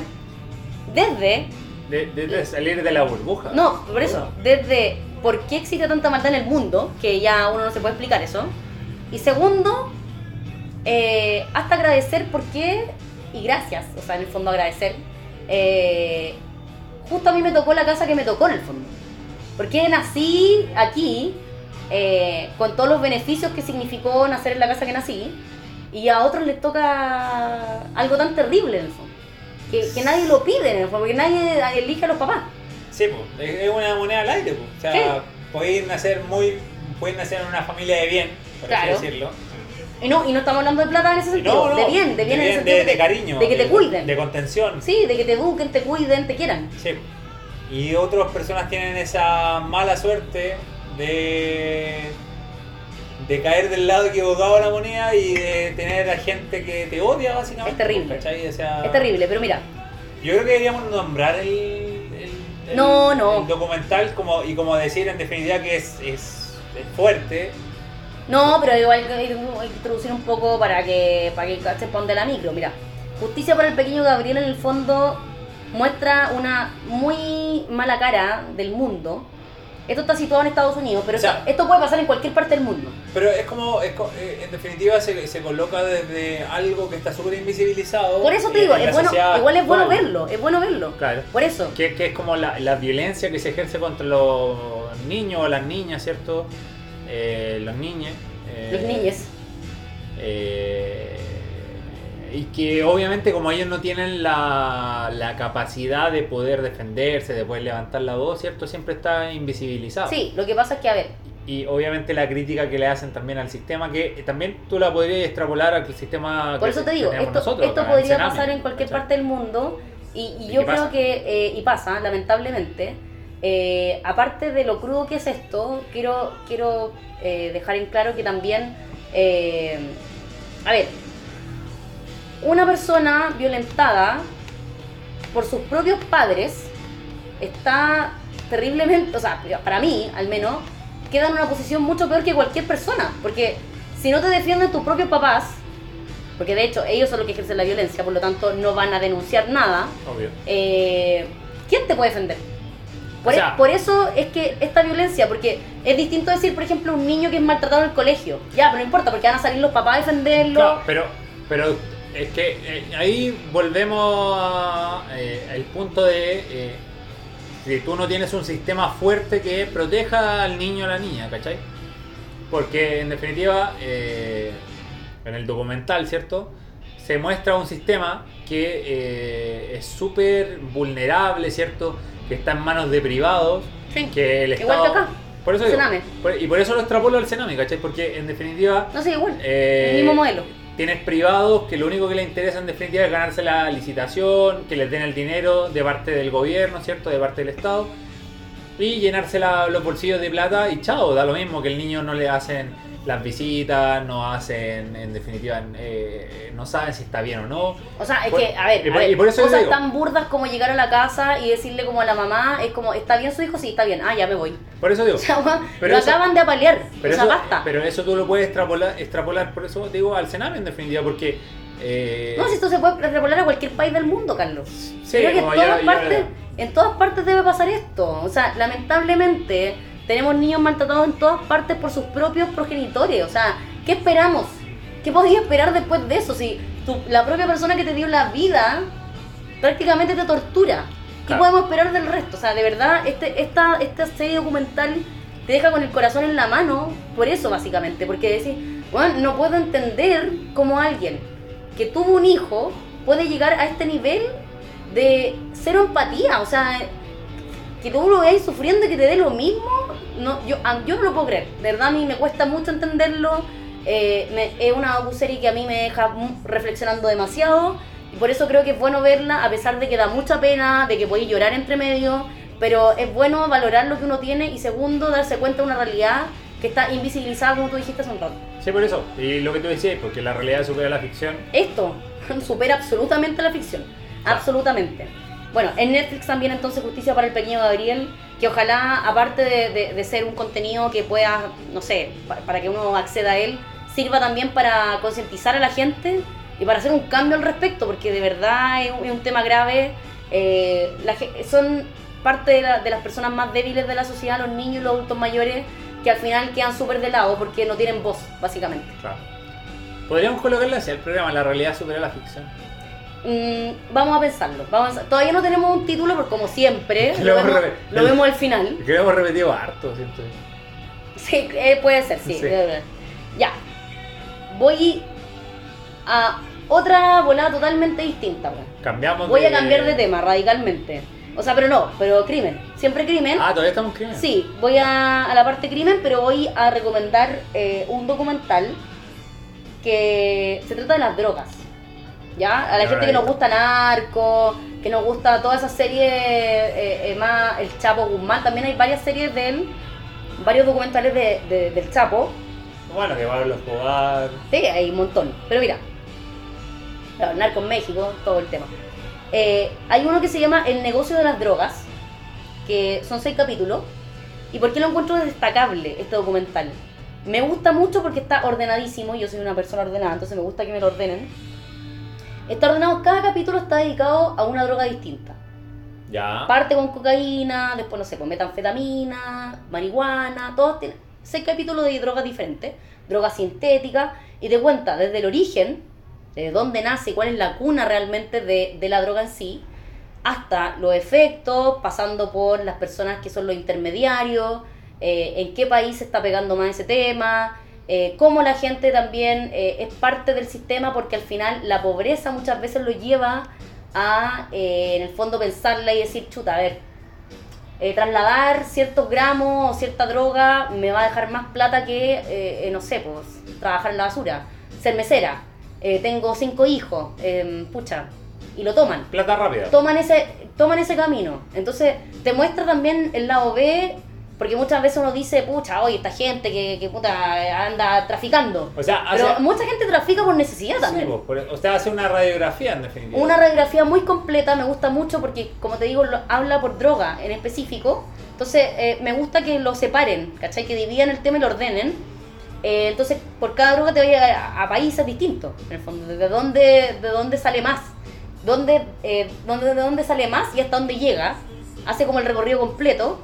Speaker 1: desde
Speaker 2: De, de- de salir de la burbuja.
Speaker 1: no, por eso, desde por qué existe tanta maldad en el mundo, que ya uno no se puede explicar eso. Y segundo, eh, hasta agradecer por qué, y gracias, o sea, en el fondo agradecer. eh, justo a mí me tocó la casa que me tocó en el fondo. Porque nací aquí, eh, con todos los beneficios que significó nacer en la casa que nací, y a otros les toca algo tan terrible en el fondo. Que, que nadie lo pide en el fondo, porque nadie elige a los papás.
Speaker 2: Sí, pues, es una moneda al aire, pues. O sea,
Speaker 1: Sí.
Speaker 2: podéis nacer muy. Puedes nacer en una familia de bien, por
Speaker 1: Claro.
Speaker 2: así decirlo.
Speaker 1: Y no, y no estamos hablando de plata en ese sentido, de bien, de bien en el sentido
Speaker 2: de, de cariño.
Speaker 1: de que te cuiden.
Speaker 2: De contención.
Speaker 1: Sí, de que te eduquen, te cuiden, te quieran.
Speaker 2: Sí. Y otras personas tienen esa mala suerte de, de caer del lado equivocado de la moneda y de tener a gente que te odia, básicamente.
Speaker 1: Es terrible.
Speaker 2: ¿cachai? O sea,
Speaker 1: Es terrible, pero mira,
Speaker 2: Yo creo que deberíamos nombrar el, el- el-
Speaker 1: No, no.
Speaker 2: el documental como, y como decir en definitiva que es, es, es fuerte.
Speaker 1: no, pero igual hay que introducir un poco para que para que pa' dónde la micro. Mira, Justicia para el pequeño Gabriel en el fondo muestra una muy mala cara del mundo. Esto está situado en Estados Unidos, pero
Speaker 2: O sea-
Speaker 1: esto, esto puede pasar en cualquier parte del mundo.
Speaker 2: Pero es como, es eh, en definitiva se, se coloca desde algo que está súper invisibilizado.
Speaker 1: Por eso te digo, es bueno, igual es bueno
Speaker 2: actual.
Speaker 1: verlo, es bueno verlo.
Speaker 2: Claro.
Speaker 1: Por eso.
Speaker 2: Que, que es como la, la violencia que se ejerce contra los niños o las niñas, ¿cierto? Eh, los niños. eh,
Speaker 1: Los niños.
Speaker 2: eh, y que obviamente como ellos no tienen la, la capacidad de poder defenderse, de poder levantar la voz, ¿cierto? Siempre está invisibilizado.
Speaker 1: Sí, lo que pasa es que, a ver,
Speaker 2: Y obviamente la crítica que le hacen también al sistema, que también tú la podrías extrapolar al sistema
Speaker 1: Por
Speaker 2: que
Speaker 1: eso te digo, esto,
Speaker 2: nosotros
Speaker 1: esto podría
Speaker 2: Sename,
Speaker 1: pasar en cualquier
Speaker 2: ¿cachai?
Speaker 1: parte del mundo y, y
Speaker 2: ¿Y
Speaker 1: yo creo
Speaker 2: pasa?
Speaker 1: que, eh, y pasa, lamentablemente, eh, aparte de lo crudo que es esto, quiero, quiero eh, dejar en claro que también, a ver, una persona violentada por sus propios padres está terriblemente, o sea, para mí al menos, queda en una posición mucho peor que cualquier persona, porque si no te defienden tus propios papás, porque de hecho ellos son los que ejercen la violencia, por lo tanto no van a denunciar nada,
Speaker 2: Obvio.
Speaker 1: eh, ¿quién te puede defender? Por,
Speaker 2: O
Speaker 1: e- por eso es que esta violencia, porque es distinto decir, por ejemplo, un niño que es maltratado en el colegio, ya, pero no importa, porque van a salir los papás a defenderlo.
Speaker 2: Claro, pero, pero es que eh, ahí volvemos eh, al punto de eh, si tú no tienes un sistema fuerte que proteja al niño o a la niña, ¿cachai? Porque en definitiva, eh, en el documental, ¿cierto? Se muestra un sistema que eh, es súper vulnerable, ¿cierto? Que está en manos de privados,
Speaker 1: Sí,
Speaker 2: que el
Speaker 1: igual
Speaker 2: Estado...
Speaker 1: que acá.
Speaker 2: Por eso digo,
Speaker 1: Sename.
Speaker 2: por- y por eso lo extrapolo al Sename, ¿cachai? Porque en definitiva...
Speaker 1: No sé, igual.
Speaker 2: Eh,
Speaker 1: el mismo modelo.
Speaker 2: Tienes privados que lo único que les interesa en definitiva es ganarse la licitación, que les den el dinero de parte del gobierno, ¿cierto? De parte del Estado. Y llenarse la- los bolsillos de plata y chao, da lo mismo que el niño no le hacen las visitas, no hacen, en definitiva, eh, no saben si está bien o no.
Speaker 1: O sea, es
Speaker 2: por-
Speaker 1: que, a ver,
Speaker 2: y
Speaker 1: a
Speaker 2: por-
Speaker 1: ver,
Speaker 2: y por eso yo
Speaker 1: cosas
Speaker 2: digo-
Speaker 1: tan burdas como llegar a la casa y decirle como a la mamá, es como, ¿está bien su hijo? Sí, está bien. Ah, ya me voy.
Speaker 2: Por eso digo.
Speaker 1: O sea, weón,
Speaker 2: Pero
Speaker 1: lo
Speaker 2: eso-
Speaker 1: acaban de apalear.
Speaker 2: Pero,
Speaker 1: o sea,
Speaker 2: eso,
Speaker 1: basta.
Speaker 2: pero eso tú lo puedes extrapolar, extrapolar por eso digo al Sename en definitiva, porque... eh,
Speaker 1: No, si esto se puede extrapolar a cualquier país del mundo, Carlos.
Speaker 2: Sí,
Speaker 1: Creo que en
Speaker 2: como
Speaker 1: todas,
Speaker 2: ya- ya-
Speaker 1: partes, en todas partes debe pasar esto. O sea, lamentablemente tenemos niños maltratados en todas partes por sus propios progenitores. O sea, ¿qué esperamos? ¿Qué podías esperar después de eso? Si tu- la propia persona que te dio la vida prácticamente te tortura. ¿Qué
Speaker 2: Claro.
Speaker 1: podemos esperar del resto? O sea, de verdad, este, esta, esta serie documental te deja con el corazón en la mano por eso, básicamente. Porque decís, bueno, no puedo entender cómo alguien que tuvo un hijo puede llegar a este nivel de cero empatía. O sea, que tú lo veas sufriendo y que te dé lo mismo, no, yo, a- yo no lo puedo creer. De verdad, a mí me cuesta mucho entenderlo. Eh, me- es una docuserie que a mí me deja reflexionando demasiado. Y por eso creo que es bueno verla, a pesar de que da mucha pena, de que podéis llorar entre medio. Pero es bueno valorar lo que uno tiene y segundo, darse cuenta de una realidad que está invisibilizada, como tú dijiste hace un rato.
Speaker 2: Sí, por eso. Y lo que tú decías, porque la realidad supera la ficción.
Speaker 1: Esto supera absolutamente la ficción. Absolutamente. Bueno, en Netflix también entonces Justicia para el Pequeño Gabriel, que ojalá, aparte de, de- de ser un contenido que pueda, no sé, pa- para que uno acceda a él, sirva también para concientizar a la gente y para hacer un cambio al respecto, porque de verdad es un, es un tema grave. Eh, la son parte de, la- de las personas más débiles de la sociedad, los niños y los adultos mayores, que al final quedan súper de lado porque no tienen voz, básicamente.
Speaker 2: Claro. Podríamos colocarle así el programa, la realidad supera la ficción.
Speaker 1: Mm, vamos a pensarlo. Vamos a. Todavía no tenemos un título, porque como siempre,
Speaker 2: Lo
Speaker 1: vemos,
Speaker 2: re-
Speaker 1: lo vemos al final.
Speaker 2: Que lo hemos repetido harto, siento.
Speaker 1: Sí, eh, puede ser, sí. Ya. Voy a otra volada totalmente distinta.
Speaker 2: Cambiamos
Speaker 1: Voy a cambiar de tema radicalmente. O sea, pero no, pero crimen. Siempre crimen.
Speaker 2: Ah, todavía estamos escribiendo.
Speaker 1: Sí, voy a, a la parte crimen, pero voy a recomendar eh, un documental que se trata de las drogas. ¿Ya? A la
Speaker 2: No
Speaker 1: gente que nos gusta Narco, que nos gusta toda esa serie eh, eh, más, El Chapo Guzmán, también hay varias series de él, varios documentales de, de- del Chapo.
Speaker 2: Bueno, que Pablo Escobar.
Speaker 1: Sí, hay un montón. Pero mira, claro, Narco en México, todo el tema. Eh, hay uno que se llama El negocio de las drogas, que son seis capítulos. ¿Y por qué lo encuentro destacable este documental? Me gusta mucho porque está ordenadísimo, yo soy una persona ordenada, entonces me gusta que me lo ordenen. Está ordenado, cada capítulo está dedicado a una droga distinta.
Speaker 2: Ya.
Speaker 1: Parte con cocaína, después no sé, con metanfetamina, marihuana, todos tienen seis capítulos de drogas diferentes, drogas sintéticas, y te cuenta desde el origen, de dónde nace y cuál es la cuna realmente de, de la droga en sí, hasta los efectos, pasando por las personas que son los intermediarios, eh, en qué país se está pegando más ese tema, eh, cómo la gente también eh, es parte del sistema, porque al final la pobreza muchas veces lo lleva a, eh, en el fondo, pensarla y decir, chuta, a ver, trasladar ciertos gramos o cierta droga me va a dejar más plata que, no sé, pues, trabajar en la basura, ser mesera, tengo cinco hijos, eh, pucha, y lo toman
Speaker 2: Plata rápida.
Speaker 1: toman ese, toman ese camino. Entonces, te muestra también el lado B, porque muchas veces uno dice, pucha, oye, esta gente que, que puta anda traficando.
Speaker 2: O sea, hace.
Speaker 1: Pero mucha gente trafica por necesidad
Speaker 2: Sí,
Speaker 1: también.
Speaker 2: pues, por- o sea, hace una radiografía en definitiva.
Speaker 1: Una radiografía muy completa, me gusta mucho porque, como te digo, lo- habla por droga en específico. Entonces, eh, me gusta que lo separen, ¿cachai? Que dividan el tema y lo ordenen. Eh, entonces, por cada droga te vaya a, a países distintos, en el fondo. ¿De dónde, de dónde sale más? ¿Dónde, eh, dónde, ¿De dónde sale más y hasta dónde llega? Hace como el recorrido completo.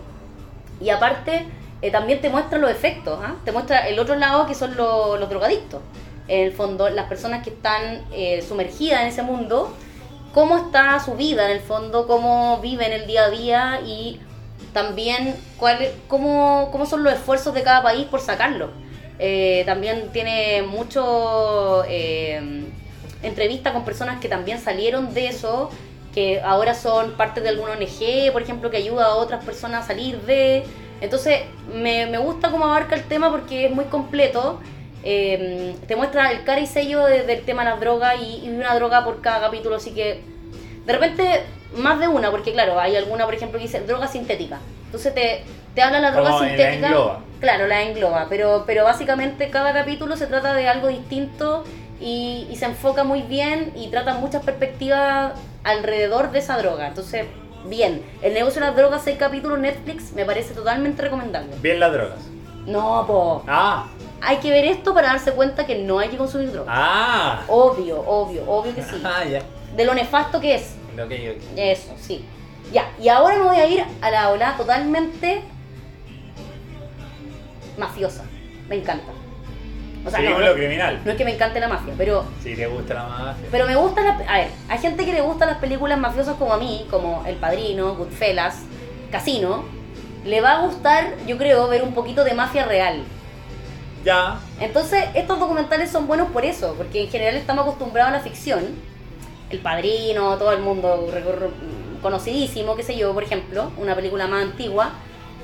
Speaker 1: Y aparte, eh, también te muestra los efectos, ¿ah? te muestra el otro lado que son lo- los drogadictos. En el fondo, las personas que están eh, sumergidas en ese mundo, cómo está su vida en el fondo, cómo viven el día a día y también cuál, cómo, cómo son los esfuerzos de cada país por sacarlo. Eh, también tiene mucho entrevista con personas que también salieron de eso, que ahora son parte de alguna ONG, por ejemplo, que ayuda a otras personas a salir de... Entonces, me, me gusta cómo abarca el tema porque es muy completo. Eh, te muestra el cara y sello de- del tema de las drogas y, y una droga por cada capítulo, así que de repente más de una, porque claro, hay alguna, por ejemplo, que dice droga sintética. Entonces te, te habla la droga
Speaker 2: Como la
Speaker 1: sintética.
Speaker 2: engloba.
Speaker 1: Claro, la engloba, pero, pero básicamente cada capítulo se trata de algo distinto y, y se enfoca muy bien y trata muchas perspectivas alrededor de esa droga. Entonces, bien, el negocio de las drogas, seis capítulos Netflix, me parece totalmente recomendable.
Speaker 2: Bien las drogas.
Speaker 1: No, po.
Speaker 2: Ah,
Speaker 1: Hay que ver esto para darse cuenta que no hay que consumir drogas.
Speaker 2: ah.
Speaker 1: Obvio, obvio, obvio que sí.
Speaker 2: Ah, ya.
Speaker 1: De lo nefasto que es.
Speaker 2: Ok, ok.
Speaker 1: Eso, sí. Ya, y ahora me voy a ir a la ola totalmente mafiosa. Me encanta. O sea, no,
Speaker 2: Seguimos
Speaker 1: no,
Speaker 2: lo criminal.
Speaker 1: no es que me encante la mafia, pero,
Speaker 2: Si te gusta la mafia.
Speaker 1: pero me gustan las... A ver, hay gente que le gustan las películas mafiosas como a mí, como El Padrino, Goodfellas, Casino. Le va a gustar, yo creo, ver un poquito de mafia real.
Speaker 2: Ya.
Speaker 1: Entonces, estos documentales son buenos por eso, porque en general estamos acostumbrados a la ficción. El Padrino, todo el mundo conocidísimo, qué sé yo, por ejemplo, una película más antigua,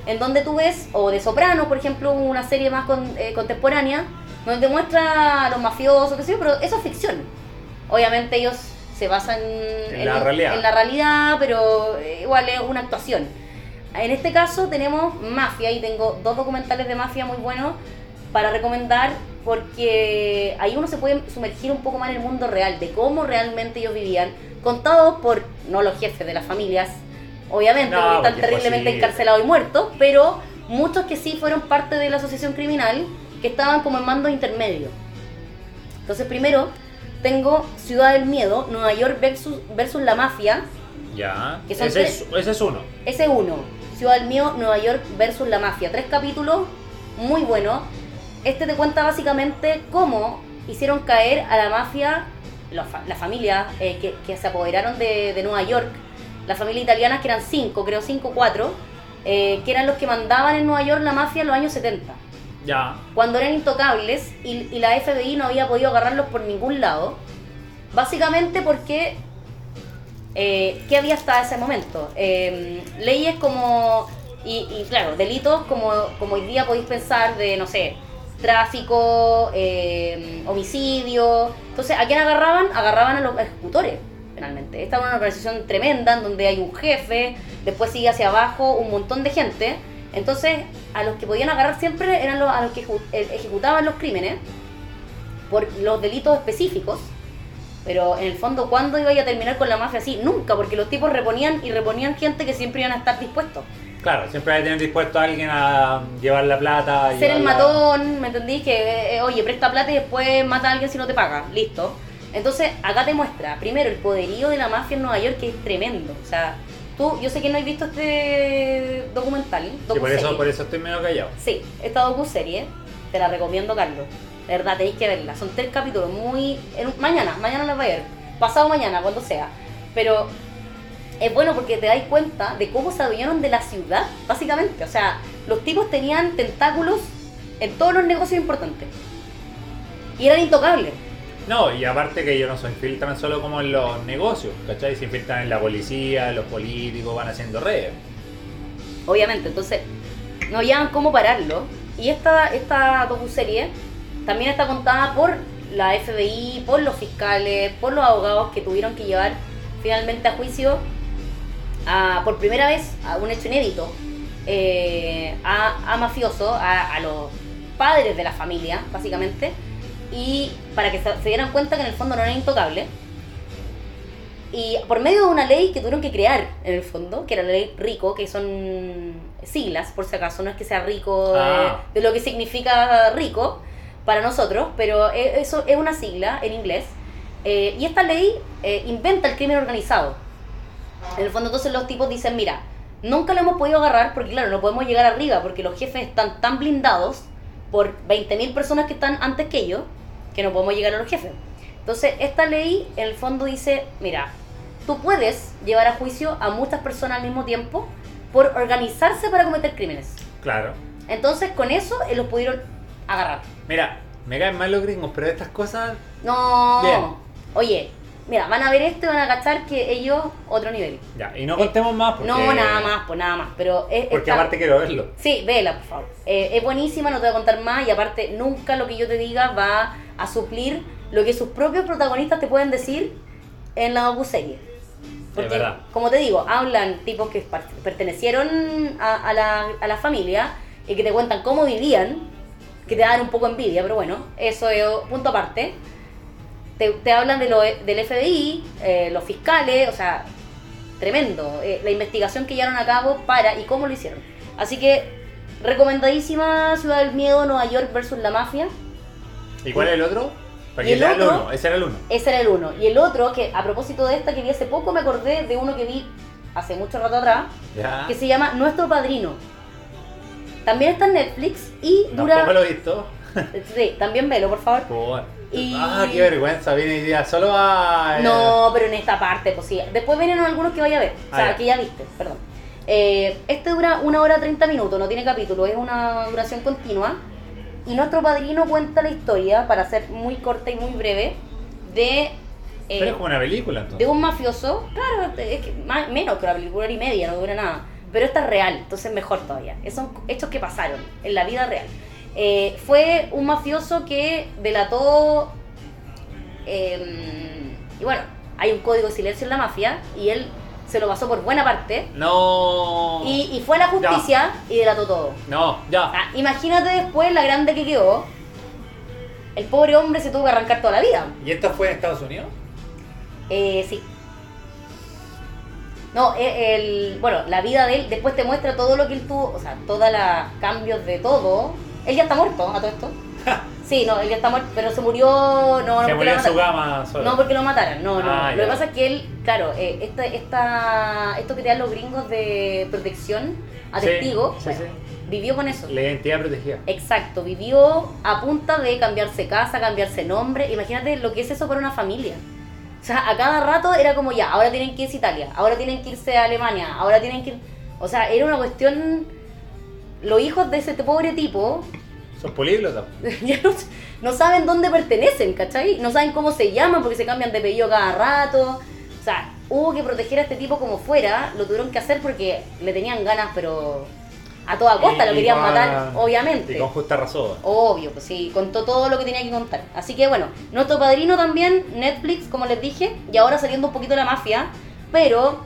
Speaker 1: en donde tú ves, o de Soprano, por ejemplo, una serie más con- eh, contemporánea, donde muestra a los mafiosos, qué sé yo, pero eso es ficción. Obviamente ellos se basan
Speaker 2: En la realidad.
Speaker 1: en la realidad, pero eh, igual es una actuación. En este caso tenemos mafia y tengo dos documentales de mafia muy buenos para recomendar porque ahí uno se puede sumergir un poco más en el mundo real, de cómo realmente ellos vivían, contados por, no los jefes de las familias, obviamente,
Speaker 2: No,
Speaker 1: porque están terriblemente encarcelados y muertos, pero muchos que sí fueron parte de la asociación criminal, que estaban como en mando intermedio. Entonces primero tengo Ciudad del Miedo, Nueva York versus, versus la mafia,
Speaker 2: Ya.
Speaker 1: Que son
Speaker 2: Ese es, ese es uno.
Speaker 1: ese uno, Ciudad del Miedo, Nueva York versus la mafia. Tres capítulos, muy buenos. Este te cuenta básicamente cómo hicieron caer a la mafia, la, la familia eh, que, que se apoderaron de, de Nueva York, la familia italiana que eran cinco, creo cinco o cuatro, eh, que eran los que mandaban en Nueva York la mafia en los años 70
Speaker 2: Ya.
Speaker 1: cuando eran intocables y, y la FBI no había podido agarrarlos por ningún lado. Básicamente porque... eh, ¿Qué había hasta ese momento? Eh, leyes como... Y, y claro, delitos como, como hoy día podéis pensar de, no sé, tráfico, eh, homicidio. Entonces, ¿a quién agarraban? Agarraban a los ejecutores, finalmente. Esta es una organización tremenda en donde hay un jefe, después sigue hacia abajo un montón de gente. Entonces, a los que podían agarrar siempre eran los, a los que eh, ejecutaban los crímenes por los delitos específicos. Pero en el fondo, ¿cuándo iba a terminar con la mafia así? Nunca, porque los tipos reponían y reponían gente que siempre iban a estar dispuestos.
Speaker 2: Claro, siempre hay que tener dispuesto a alguien a llevar la plata.
Speaker 1: Ser el matón, ¿me entendís? Que, eh, oye, presta plata y después mata a alguien si no te paga. Listo. Entonces, acá te muestra, primero, el poderío de la mafia en Nueva York, que es tremendo. O sea, tú, yo sé que no has visto este documental.
Speaker 2: Sí, por eso, por eso estoy medio callado.
Speaker 1: Sí, esta docuserie, te la recomiendo, Carlos. De verdad, tenéis que verla. Son tres capítulos muy... en mañana, mañana las voy a ver. Pasado mañana, cuando sea. Pero es bueno porque te dais cuenta de cómo se adueñaron de la ciudad, básicamente. O sea, los tipos tenían tentáculos en todos los negocios importantes. Y eran intocables.
Speaker 2: No, y aparte que ellos no se infiltran solo como en los negocios, ¿cachai? Se infiltran en la policía, los políticos, van haciendo redes.
Speaker 1: obviamente. Entonces, no hallaban cómo pararlo. Y esta, esta docuserie también está contada por la FBI, por los fiscales, por los abogados que tuvieron que llevar finalmente a juicio a, por primera vez a un hecho inédito eh, a, a mafioso, a, a los padres de la familia, básicamente, y para que se, dieran cuenta que en el fondo no eran intocables. Y por medio de una ley que tuvieron que crear, en el fondo, que era la ley RICO, que son siglas, por si acaso, no es que sea rico de,
Speaker 2: Ah.
Speaker 1: de lo que significa rico para nosotros, pero e- eso es una sigla en inglés. Eh, y esta ley eh, inventa el crimen organizado. En el fondo, entonces los tipos dicen: Mira, nunca lo hemos podido agarrar porque, claro, no podemos llegar arriba porque los jefes están tan blindados por 20.000 personas que están antes que ellos que no podemos llegar a los jefes. Entonces, esta ley en el fondo dice: Mira, tú puedes llevar a juicio a muchas personas al mismo tiempo por organizarse para cometer crímenes.
Speaker 2: Claro.
Speaker 1: Entonces, con eso eh, los pudieron agarrar.
Speaker 2: Mira, me caen mal los gringos, pero estas cosas.
Speaker 1: No.
Speaker 2: Bien.
Speaker 1: Oye, mira, van a ver esto y van a cachar que ellos otro nivel.
Speaker 2: Ya, y no contemos más porque.
Speaker 1: No, nada más, pues nada más. Pero es,
Speaker 2: Porque
Speaker 1: está-
Speaker 2: aparte quiero verlo.
Speaker 1: Sí, vela, por favor. Eh, es buenísima, no te voy a contar más y aparte nunca lo que yo te diga va a suplir lo que sus propios protagonistas te pueden decir en la docuserie. Porque,
Speaker 2: verdad.
Speaker 1: como te digo, hablan tipos que pertenecieron a, a la, a la familia y que te cuentan cómo vivían, que te dan un poco envidia, pero bueno, eso es punto aparte. Te, te hablan de lo, del FBI, eh, los fiscales, o sea, tremendo. eh, la investigación que llevaron a cabo para y cómo lo hicieron. Así que, recomendadísima Ciudad del Miedo, Nueva York versus la mafia.
Speaker 2: ¿Y cuál es el otro? Para
Speaker 1: ¿Y
Speaker 2: que
Speaker 1: el otro?
Speaker 2: uno. Ese era el uno.
Speaker 1: Ese era el uno. Y el otro, que a propósito de esta que vi hace poco, me acordé de uno que vi hace mucho rato atrás,
Speaker 2: Ya.
Speaker 1: que se llama Nuestro Padrino. También está en Netflix y dura...
Speaker 2: Tampoco lo he visto.
Speaker 1: Sí, también velo, por favor.
Speaker 2: Por-
Speaker 1: Y-
Speaker 2: Ah, qué vergüenza. Viene hoy día solo a. eh,
Speaker 1: No, pero en esta parte, pues sí. Después vienen algunos que vaya a ver. O sea,
Speaker 2: Ah, ya.
Speaker 1: que ya viste, perdón. Eh, este dura una hora 30 minutos, no tiene capítulo, es una duración continua. Y nuestro padrino cuenta la historia, para ser muy corta y muy breve, de, eh,
Speaker 2: Pero es como una película
Speaker 1: de
Speaker 2: entonces.
Speaker 1: un mafioso. Claro, es que más, menos que una película y media, no dura nada. Pero esta es real, entonces mejor todavía. Son hechos que pasaron en la vida real. Eh, fue un mafioso que delató eh, y bueno, hay un código de silencio en la mafia y él se lo pasó por buena parte.
Speaker 2: No.
Speaker 1: Y, y fue a la justicia y delató todo.
Speaker 2: No, ya.
Speaker 1: Imagínate después la grande que quedó. El pobre hombre se tuvo que arrancar toda la vida.
Speaker 2: ¿Y esto fue en Estados Unidos?
Speaker 1: Eh, sí. No, eh, el, bueno, la vida de él, después te muestra todo lo que él tuvo, o sea, todos los cambios de todo. Él ya está muerto a todo esto. Sí, no, él ya está muerto, pero se murió. No, no,
Speaker 2: Se murió en su cama solo.
Speaker 1: No, porque lo mataron, no, no.
Speaker 2: Ah,
Speaker 1: lo que pasa es que él, claro, eh, esta, esta, esto que te dan los gringos de protección a
Speaker 2: Sí,
Speaker 1: testigos,
Speaker 2: sí,
Speaker 1: bueno,
Speaker 2: sí.
Speaker 1: vivió con eso.
Speaker 2: La identidad protegida.
Speaker 1: Exacto, vivió a punta de cambiarse casa, cambiarse nombre. Imagínate lo que es eso para una familia. O sea, a cada rato era como ya, ahora tienen que irse a Italia, ahora tienen que irse a Alemania, ahora tienen que ir... O sea, era una cuestión... Los hijos de ese pobre tipo
Speaker 2: Son políglotas.
Speaker 1: no, no saben dónde pertenecen, ¿cachai? No saben cómo se llaman porque se cambian de apellido cada rato. O sea, hubo que proteger a este tipo como fuera, lo tuvieron que hacer porque le tenían ganas, pero a toda costa
Speaker 2: Y-
Speaker 1: lo querían
Speaker 2: con-
Speaker 1: matar, obviamente.
Speaker 2: Y con justa razón.
Speaker 1: Obvio, pues sí, contó todo lo que tenía que contar. Así que bueno, nuestro padrino también, Netflix, como les dije, y ahora saliendo un poquito de la mafia, pero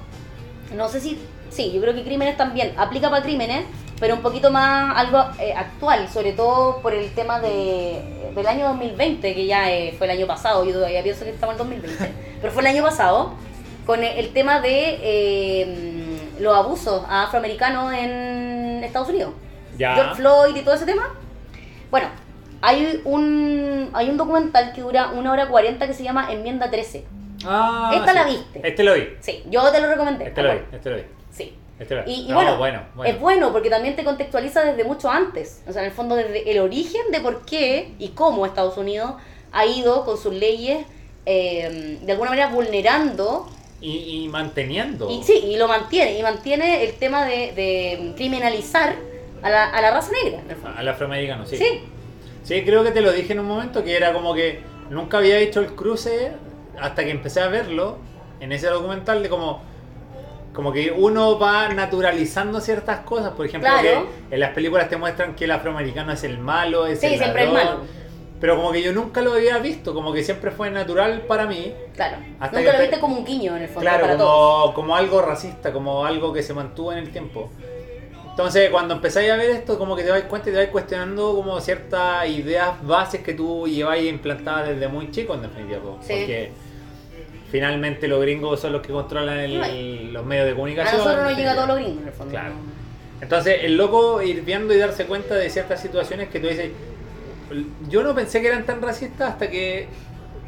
Speaker 1: no sé si, sí, yo creo que crímenes también, aplica para crímenes, pero un poquito más algo eh, actual, sobre todo por el tema de, del año 2020, que ya eh, fue el año pasado, yo todavía pienso que estamos en 2020, pero fue el año pasado, con el, el tema de eh, los abusos a afroamericanos en Estados Unidos.
Speaker 2: Ya.
Speaker 1: George Floyd y todo ese tema. Bueno, hay un, hay un documental que dura una hora 40 que se llama Enmienda 13.
Speaker 2: Ah,
Speaker 1: Esta
Speaker 2: sí.
Speaker 1: la viste.
Speaker 2: Este lo vi.
Speaker 1: Sí, yo te lo recomendé.
Speaker 2: Este lo vi. Este lo vi.
Speaker 1: Sí.
Speaker 2: Este lo vi.
Speaker 1: Y, y
Speaker 2: No,
Speaker 1: bueno,
Speaker 2: bueno, bueno.
Speaker 1: es bueno porque también te contextualiza desde mucho antes. O sea, en el fondo desde el origen de por qué y cómo Estados Unidos ha ido con sus leyes eh, de alguna manera vulnerando
Speaker 2: Y, y manteniendo.
Speaker 1: y sí, y lo mantiene, y mantiene el tema de, de criminalizar a la, a la raza negra.
Speaker 2: Al afroamericano, sí.
Speaker 1: Sí.
Speaker 2: Sí, creo que te lo dije en un momento que era como que nunca había hecho el cruce hasta que empecé a verlo en ese documental de como como que uno va naturalizando ciertas cosas, por ejemplo,
Speaker 1: Claro.
Speaker 2: que en las películas te muestran que el afroamericano es el malo, es
Speaker 1: Sí,
Speaker 2: el
Speaker 1: siempre es
Speaker 2: ladrón,
Speaker 1: malo.
Speaker 2: Pero como que yo nunca lo había visto, como que siempre fue natural para mí.
Speaker 1: Claro.
Speaker 2: Hasta
Speaker 1: Nunca lo
Speaker 2: te-
Speaker 1: viste como un guiño en el fondo
Speaker 2: Claro,
Speaker 1: para todos.
Speaker 2: como, algo racista, como algo que se mantuvo en el tiempo. Entonces, cuando empezáis a ver esto, como que te das cuenta y te vas cuestionando como ciertas ideas bases que tú lleváis implantadas desde muy chico, en definitiva.
Speaker 1: Sí.
Speaker 2: Porque finalmente los gringos son los que controlan el- los medios de
Speaker 1: A
Speaker 2: comunicación.
Speaker 1: nosotros nos
Speaker 2: en
Speaker 1: llega todo lo gringo en el fondo.
Speaker 2: Claro. Entonces, el loco ir viendo y darse cuenta de ciertas situaciones que tú dices, yo no pensé que eran tan racistas hasta que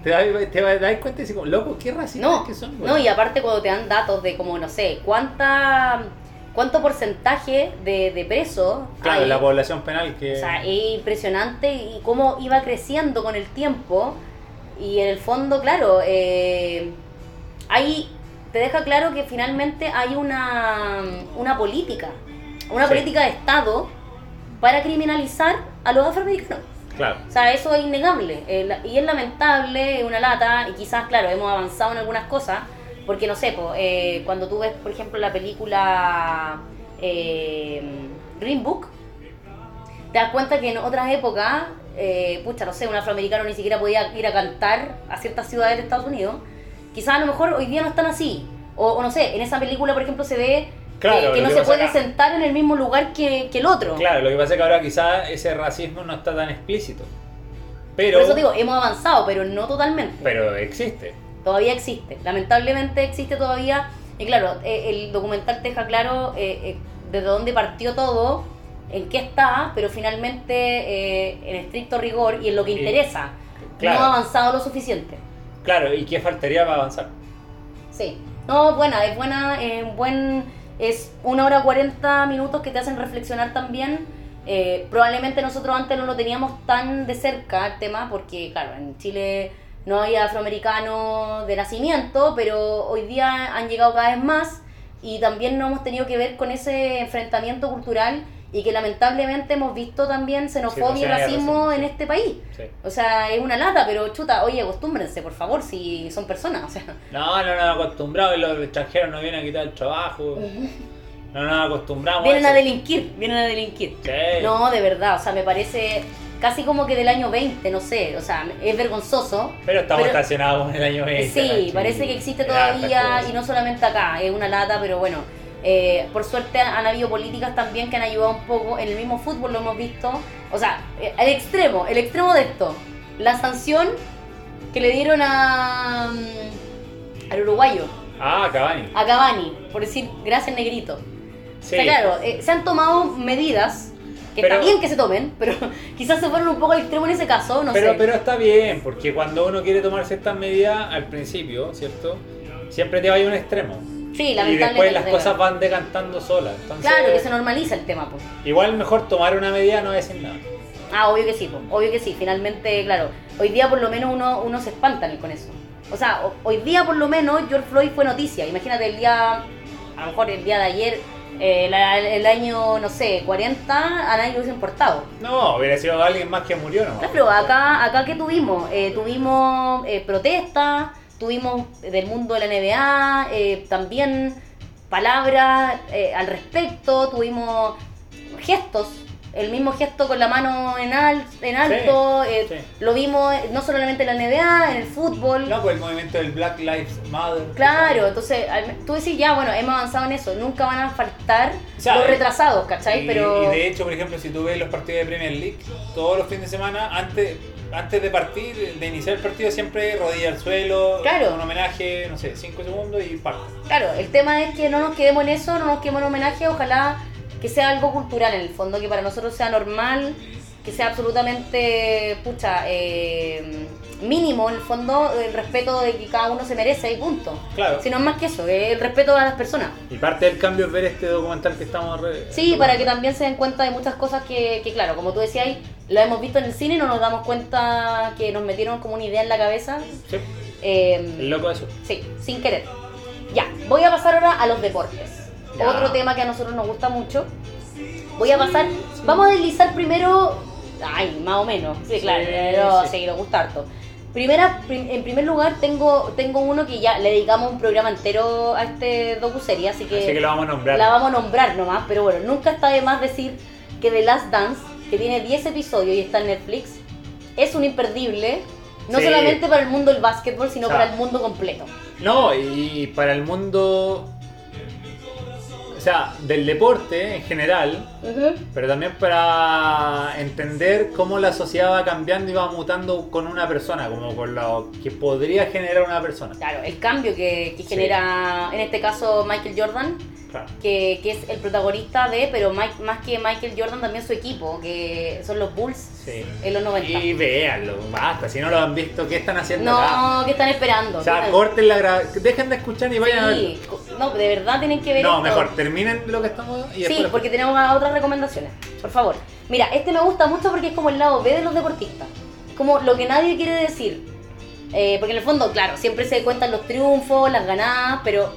Speaker 2: te das, te das cuenta y dices, loco, qué racistas
Speaker 1: No,
Speaker 2: que son.
Speaker 1: no,
Speaker 2: weón?".
Speaker 1: y aparte cuando te dan datos de como, no sé, cuánta cuánto porcentaje de, de presos
Speaker 2: Claro,
Speaker 1: hay.
Speaker 2: la población penal que...
Speaker 1: O sea, es impresionante y cómo iba creciendo con el tiempo. Y en el fondo, claro, eh, ahí te deja claro que finalmente hay una, una política, una
Speaker 2: Sí.
Speaker 1: política de Estado para criminalizar a los afroamericanos.
Speaker 2: Claro.
Speaker 1: O sea, eso es innegable. eh, y es lamentable, es una lata, y quizás, claro, hemos avanzado en algunas cosas, porque no sé, po, eh, cuando tú ves, por ejemplo, la película eh, Green Book, te das cuenta que en otras épocas, eh, pucha, no sé, un afroamericano ni siquiera podía ir a cantar a ciertas ciudades de Estados Unidos. Quizás a lo mejor hoy día no están así. O, o no sé, en esa película, por ejemplo, se ve
Speaker 2: Claro,
Speaker 1: que, no
Speaker 2: que
Speaker 1: se
Speaker 2: pasa
Speaker 1: puede
Speaker 2: acá.
Speaker 1: sentar en el mismo lugar que, que el otro.
Speaker 2: Claro, lo que pasa es que ahora quizás ese racismo no está tan explícito. Pero,
Speaker 1: Por eso digo, hemos avanzado, pero no totalmente.
Speaker 2: pero existe.
Speaker 1: todavía existe. Lamentablemente existe todavía. Y claro, eh, el documental te deja claro eh, eh, desde dónde partió todo, en qué está, pero finalmente eh, en estricto rigor y en lo que
Speaker 2: Y-
Speaker 1: interesa.
Speaker 2: claro.
Speaker 1: No ha avanzado lo suficiente.
Speaker 2: Claro, ¿y qué faltaría para avanzar?
Speaker 1: Sí. No, buena, es buena, es buen, es una hora 40 minutos que te hacen reflexionar también. Eh, probablemente nosotros antes no lo teníamos tan de cerca el tema, porque claro, en Chile no hay afroamericanos de nacimiento, pero hoy día han llegado cada vez más y también no hemos tenido que ver con ese enfrentamiento cultural y que lamentablemente hemos visto también xenofobia y racismo en este país.
Speaker 2: Sí.
Speaker 1: O sea, es una lata, pero chuta, oye, acostúmbrense, por favor, si son personas. O sea,
Speaker 2: No, no nos acostumbramos y los extranjeros nos vienen a quitar el trabajo. No nos acostumbramos.
Speaker 1: Vienen
Speaker 2: a
Speaker 1: delinquir, vienen a delinquir.
Speaker 2: Sí.
Speaker 1: No, de verdad, o sea, me parece casi como que del año 20, no sé, o sea, es vergonzoso.
Speaker 2: Pero estamos
Speaker 1: Pero-
Speaker 2: estacionados en el año 20.
Speaker 1: Sí, parece que existe todavía y no solamente acá, es una lata, pero bueno. Eh, por suerte han habido políticas también que han ayudado un poco. En el mismo fútbol lo hemos visto. O sea, eh, el extremo, el extremo de esto. La sanción que le dieron a, mm, al uruguayo,
Speaker 2: Ah, Cavani.
Speaker 1: a Cavani, por decir gracias negrito.
Speaker 2: Sí.
Speaker 1: O sea, claro, eh, se han tomado medidas que
Speaker 2: Pero-
Speaker 1: está bien que se tomen, pero quizás se fueron un poco al extremo en ese caso, no
Speaker 2: pero,
Speaker 1: sé.
Speaker 2: pero está bien, porque cuando uno quiere tomar ciertas medidas al principio, ¿cierto? Siempre te va a ir a un extremo.
Speaker 1: Sí,
Speaker 2: Y después las cosas van decantando solas. Entonces,
Speaker 1: Claro, que se normaliza el tema, pues.
Speaker 2: Igual mejor tomar una medida no decir nada.
Speaker 1: Ah, obvio que sí, po, obvio que sí. Finalmente, claro, hoy día por lo menos uno, uno se espanta con eso. O sea, ho- hoy día por lo menos George Floyd fue noticia. Imagínate el día, a lo mejor el día de ayer, eh, la- el año, no sé, 40, a nadie le hubiese importado.
Speaker 2: No, hubiera sido alguien más que murió, ¿no?
Speaker 1: Claro, acá, acá ¿qué tuvimos? Eh, tuvimos eh, protestas, tuvimos del mundo de la NBA, eh, también palabras eh, al respecto, tuvimos gestos, el mismo gesto con la mano en, al- en alto,
Speaker 2: Sí,
Speaker 1: eh,
Speaker 2: sí.
Speaker 1: lo vimos no solamente en la NBA, en el fútbol.
Speaker 2: No, pues el movimiento del Black Lives Matter.
Speaker 1: Claro, entonces tú decís ya, bueno, hemos avanzado en eso, nunca van a faltar
Speaker 2: O sea,
Speaker 1: los retrasados, ¿cachai?
Speaker 2: Y,
Speaker 1: Pero...
Speaker 2: y de hecho, por ejemplo, si tú ves los partidos de Premier League, todos los fines de semana, antes, antes de partir, de iniciar el partido, siempre rodilla al suelo,
Speaker 1: Claro.
Speaker 2: un homenaje, no sé, 5 segundos y parte.
Speaker 1: Claro, el tema es que no nos quedemos en eso, no nos quedemos en homenaje, ojalá que sea algo cultural en el fondo, que para nosotros sea normal, que sea absolutamente, pucha, eh, mínimo en el fondo, el respeto de que cada uno se merece y punto.
Speaker 2: Claro.
Speaker 1: Si no es más que eso, es el respeto a las personas.
Speaker 2: Y parte del cambio es ver este documental que estamos...
Speaker 1: Sí, para que también se den cuenta de muchas cosas que, que, claro, como tú decías, lo hemos visto en el cine y no nos damos cuenta que nos metieron como una idea en la cabeza.
Speaker 2: Sí,
Speaker 1: eh,
Speaker 2: loco eso.
Speaker 1: Sí, sin querer. Ya, voy a pasar ahora a los deportes.
Speaker 2: Ya.
Speaker 1: Otro tema que a nosotros nos gusta mucho. Voy a pasar, vamos a deslizar primero, ay, más o menos, sí,
Speaker 2: Sí,
Speaker 1: claro, pero
Speaker 2: sí.
Speaker 1: sí, nos gusta harto. Primera, prim- en primer lugar tengo, tengo uno que ya le dedicamos un programa entero a este docuserie, así que,
Speaker 2: Así que lo vamos a nombrar.
Speaker 1: la vamos a nombrar nomás, pero bueno, nunca está de más decir que The Last Dance, que tiene 10 episodios y está en Netflix, es un imperdible, no
Speaker 2: Sí.
Speaker 1: solamente para el mundo del básquetbol, sino para el mundo completo.
Speaker 2: No, y para el mundo... O sea, del deporte en general,
Speaker 1: Ujú.
Speaker 2: pero también para entender cómo la sociedad va cambiando y va mutando con una persona, como con lo que podría generar una persona.
Speaker 1: Claro, el cambio que, que
Speaker 2: Sí.
Speaker 1: genera, en este caso, Michael Jordan,
Speaker 2: Claro.
Speaker 1: que, que es el protagonista de, pero Mike- más que Michael Jordan, también su equipo, que son los Bulls
Speaker 2: Sí.
Speaker 1: en los 90.
Speaker 2: Y véanlo, basta, si no lo han visto, ¿qué están haciendo acá?
Speaker 1: No, ¿qué están esperando?
Speaker 2: O sea,
Speaker 1: ¿Qué-
Speaker 2: corten la gra- dejen de escuchar y vayan a verlo.
Speaker 1: Sí, no, de verdad tienen que ver
Speaker 2: No,
Speaker 1: esto.
Speaker 2: mejor, terminen lo que estamos y
Speaker 1: Sí, porque tenemos a- otras recomendaciones. Por favor. Mira, este me gusta mucho porque es como el lado B de los deportistas. Como lo que nadie quiere decir. Eh, porque en el fondo, claro, siempre se cuentan los triunfos, las ganadas, pero